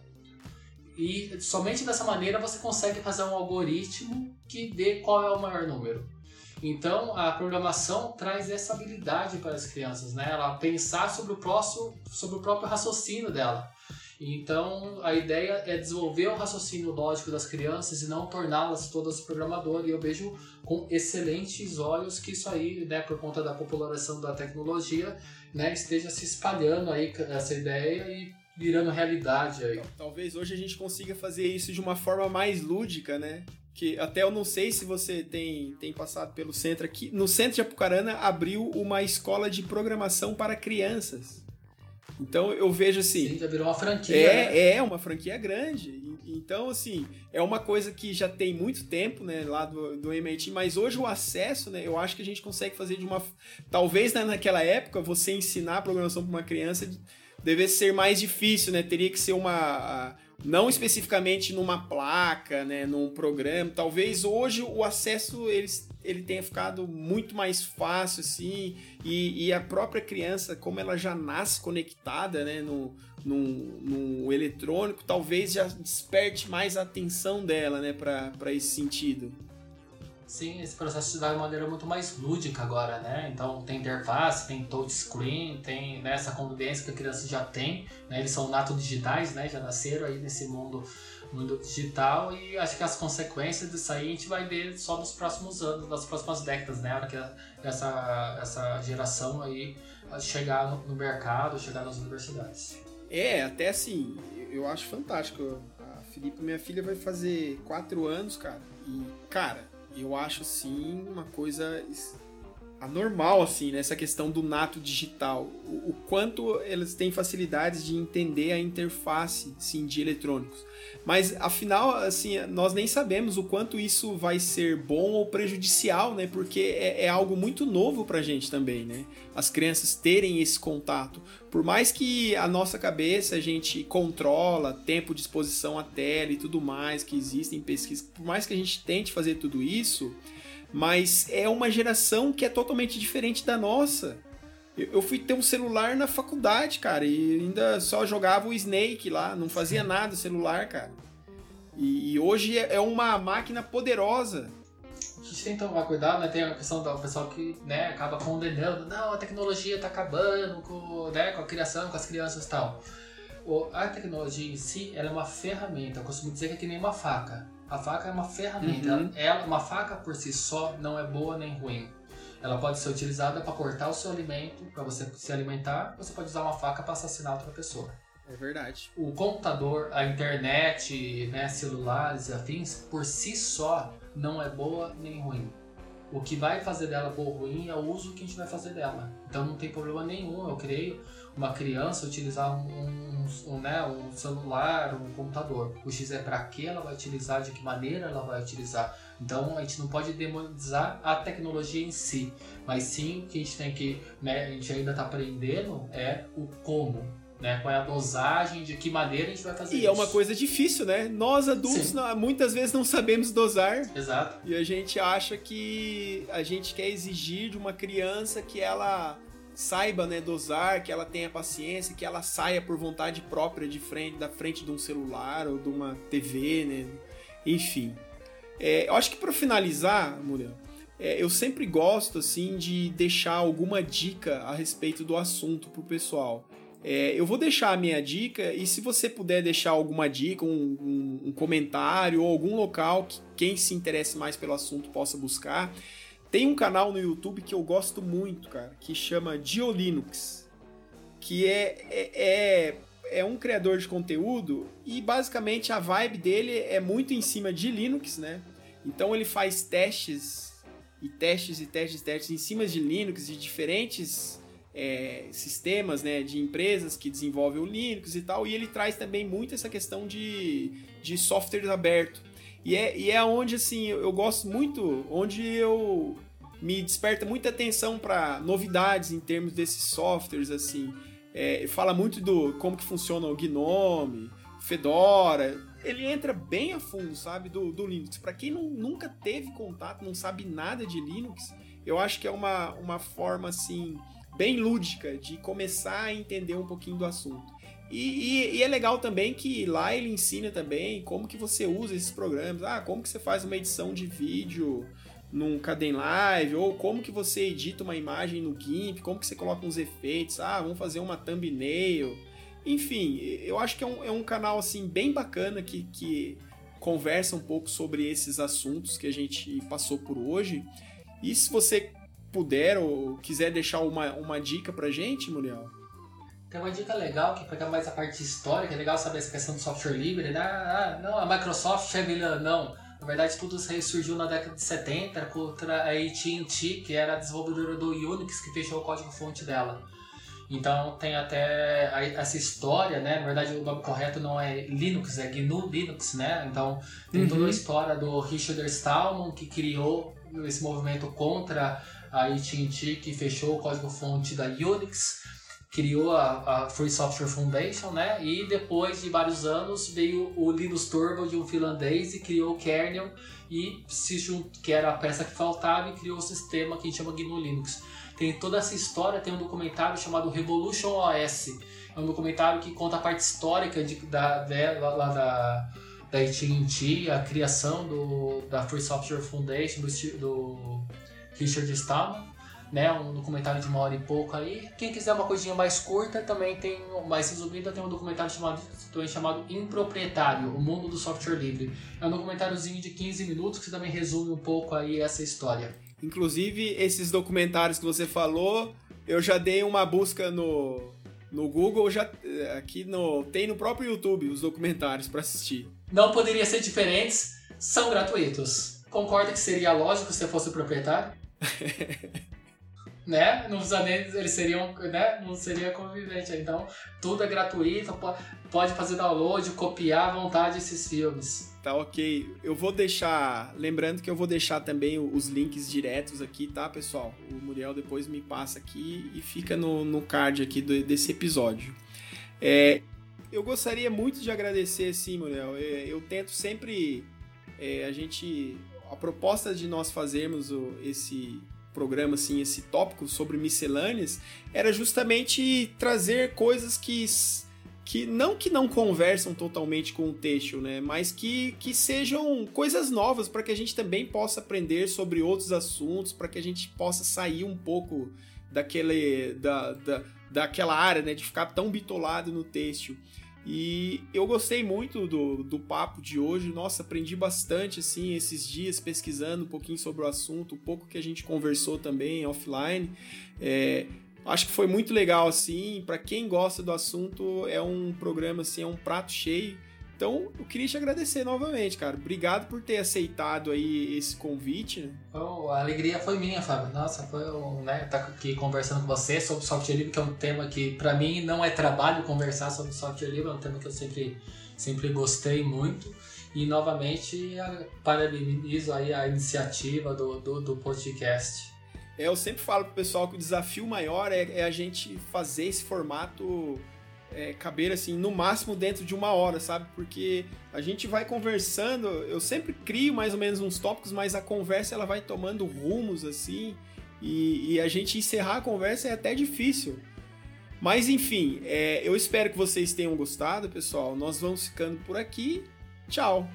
E somente dessa maneira você consegue fazer um algoritmo que dê qual é o maior número. Então a programação traz essa habilidade para as crianças, né? Ela pensar sobre o próximo, sobre o próprio raciocínio dela. Então, a ideia é desenvolver o raciocínio lógico das crianças e não torná-las todas programadoras. E eu vejo com excelentes olhos que isso aí, né, por conta da popularização da tecnologia, né, esteja se espalhando aí essa ideia e virando realidade aí. Talvez hoje a gente consiga fazer isso de uma forma mais lúdica, né? Que até eu não sei se você tem, tem passado pelo centro aqui. No centro de Apucarana abriu uma escola de programação para crianças. Então eu vejo assim. Sim, já virou uma franquia. É, né? é uma franquia grande. Então, assim, é uma coisa que já tem muito tempo, né, lá do, do MIT, mas hoje o acesso, né, eu acho que a gente consegue fazer de uma. Talvez né, naquela época você ensinar programação para uma criança devesse ser mais difícil, né? Teria que ser uma não especificamente numa placa, né, num programa. Talvez hoje o acesso eles, ele tenha ficado muito mais fácil, assim, e, e a própria criança, como ela já nasce conectada, né, no, no, no eletrônico, talvez já desperte mais a atenção dela, né, para esse sentido. Sim, esse processo se dá de maneira muito mais lúdica agora, né? Então tem interface, tem touchscreen, tem né, essa convivência que a criança já tem, né? Eles são nato digitais, né? Já nasceram aí nesse mundo, mundo digital e acho que as consequências disso aí a gente vai ver só nos próximos anos, nas próximas décadas, né? A hora que essa, essa geração aí chegar no mercado, chegar nas universidades. É, até assim, eu acho fantástico. A Felipe, minha filha, vai fazer quatro anos, cara. E, cara, eu acho sim uma coisa anormal assim nessa questão do nato digital. O, o, quanto eles têm facilidades de entender a interface sim de eletrônicos. Mas afinal assim nós nem sabemos o quanto isso vai ser bom ou prejudicial né porque é, é algo muito novo para gente também né as crianças terem esse contato. Por mais que a nossa cabeça a gente controla tempo de exposição à tela e tudo mais que existem pesquisas, por mais que a gente tente fazer tudo isso, mas é uma geração que é totalmente diferente da nossa. Eu fui ter um celular na faculdade, cara, e ainda só jogava o Snake lá, não fazia nada o celular, cara. E, hoje é, é uma máquina poderosa a gente tem que tomar cuidado, né? Tem a questão do pessoal que né, acaba condenando, não, a tecnologia está acabando com, né, com a criação, com as crianças e tal. A tecnologia em si, ela é uma ferramenta. Eu costumo dizer que é que nem uma faca. A faca é uma ferramenta. Uhum. Ela, uma faca por si só não é boa nem ruim. Ela pode ser utilizada para cortar o seu alimento, para você se alimentar. Você pode usar uma faca para assassinar outra pessoa. É verdade. O computador, a internet, né, celulares e afins, por si só, não é boa nem ruim. O que vai fazer dela boa ou ruim é o uso que a gente vai fazer dela. Então não tem problema nenhum, eu creio, uma criança utilizar um, um, um, né, um celular, um computador. O X é para que ela vai utilizar, de que maneira ela vai utilizar. Então a gente não pode demonizar a tecnologia em si, mas sim o que a gente tem que, né, a gente ainda está aprendendo é o como né? Qual é a dosagem, de que maneira a gente vai fazer e isso. E é uma coisa difícil, né? Nós adultos não, muitas vezes não sabemos dosar. Exato. E a gente acha que a gente quer exigir de uma criança que ela saiba, né, dosar, que ela tenha paciência, que ela saia por vontade própria de frente da frente de um celular ou de uma TV, né? Enfim. É, eu acho que para finalizar, Muriel, é, eu sempre gosto assim de deixar alguma dica a respeito do assunto pro pessoal. É, eu vou deixar a minha dica e se você puder deixar alguma dica, um, um, um comentário ou algum local que quem se interesse mais pelo assunto possa buscar. Tem um canal no YouTube que eu gosto muito, cara, que chama Diolinux, que é, é, é, é um criador de conteúdo e basicamente a vibe dele é muito em cima de Linux, né? Então ele faz testes e testes e testes e testes em cima de Linux de diferentes é, sistemas né, de empresas que desenvolvem o Linux e tal, e ele traz também muito essa questão de, de software aberto. E é, e é onde assim, eu, gosto muito, onde eu me desperta muita atenção para novidades em termos desses softwares assim. É, fala muito do como que funciona o Gnome, Fedora. Ele entra bem a fundo, sabe, do, do Linux. Para quem não, nunca teve contato, não sabe nada de Linux, eu acho que é uma, uma forma assim bem lúdica de começar a entender um pouquinho do assunto. E, e, e, é legal também que lá ele ensina também como que você usa esses programas. Ah, como que você faz uma edição de vídeo num Caden Live, ou como que você edita uma imagem no GIMP, como que você coloca uns efeitos. Ah, vamos fazer uma thumbnail. enfim, eu acho que é um, é um canal assim bem bacana que, que conversa um pouco sobre esses assuntos que a gente passou por hoje. E se você puder ou quiser deixar uma, uma dica pra gente, Muriel. Tem uma dica legal que pega mais a parte histórica, é legal saber essa questão do software livre, né? Ah, não, a Microsoft é vilã, não. Na verdade, tudo surgiu na década de 70 contra a AT&T, que era a desenvolvedora do Unix, que fechou o código-fonte dela. Então tem até essa história, né? Na verdade o nome correto não é Linux, é GNU Linux, né? Então tem uhum. toda a história do Richard Stallman que criou esse movimento contra a AT&T que fechou o código-fonte da Unix, criou a, a, Free Software Foundation, né? E depois de vários anos veio o Linus Torvald, um finlandês, e criou o kernel e se junt, que era a peça que faltava e criou o sistema que a gente chama GNU Linux tem toda essa história, tem um documentário chamado Revolution OS. É um documentário que conta a parte histórica de, da, dela, lá da, da AT&T, a criação do, da Free Software Foundation, do, do Richard Stallman. Né, um documentário de uma hora e pouco aí. Quem quiser uma coisinha mais curta, também tem, mais resumida, tem um documentário chamado, também chamado Improprietário, o mundo do software livre. É um documentáriozinho de 15 minutos que também resume um pouco aí essa história. Inclusive, esses documentários que você falou, eu já dei uma busca no, no Google, já aqui no tem no próprio YouTube os documentários para assistir. Não poderia ser diferentes, são gratuitos. Concorda que seria lógico se eu fosse o proprietário? *laughs* né? Não precisa nem, eles seriam, né? Não seria convivente. Então, tudo é gratuito, pode fazer download, copiar à vontade esses filmes. Tá ok. Eu vou deixar. Lembrando que eu vou deixar também os links diretos aqui, tá, pessoal? O Muriel depois me passa aqui e fica no, no card aqui do, desse episódio. É, eu gostaria muito de agradecer, sim, Muriel. Eu, é, eu tento sempre. É, a gente. A proposta de nós fazermos o, esse programa, assim, esse tópico sobre miscelâneas, era justamente trazer coisas que que não que não conversam totalmente com o texto, né, mas que, que sejam coisas novas para que a gente também possa aprender sobre outros assuntos, para que a gente possa sair um pouco daquele da, da, daquela área, né, de ficar tão bitolado no texto. E eu gostei muito do, do papo de hoje. Nossa, aprendi bastante assim esses dias pesquisando um pouquinho sobre o assunto, o pouco que a gente conversou também offline. É, Acho que foi muito legal, assim. Para quem gosta do assunto, é um programa, assim, é um prato cheio. Então, eu queria te agradecer novamente, cara. Obrigado por ter aceitado aí esse convite. Oh, a alegria foi minha, Fábio. Nossa, foi um, né, estar tá aqui conversando com você sobre software livre, que é um tema que para mim não é trabalho conversar sobre software livre, é um tema que eu sempre, sempre gostei muito. E novamente parabenizo aí a iniciativa do, do, do podcast. É, eu sempre falo pro pessoal que o desafio maior é, é a gente fazer esse formato é, caber assim, no máximo dentro de uma hora, sabe? Porque a gente vai conversando, eu sempre crio mais ou menos uns tópicos, mas a conversa ela vai tomando rumos assim, e, e a gente encerrar a conversa é até difícil. Mas enfim, é, eu espero que vocês tenham gostado, pessoal. Nós vamos ficando por aqui. Tchau!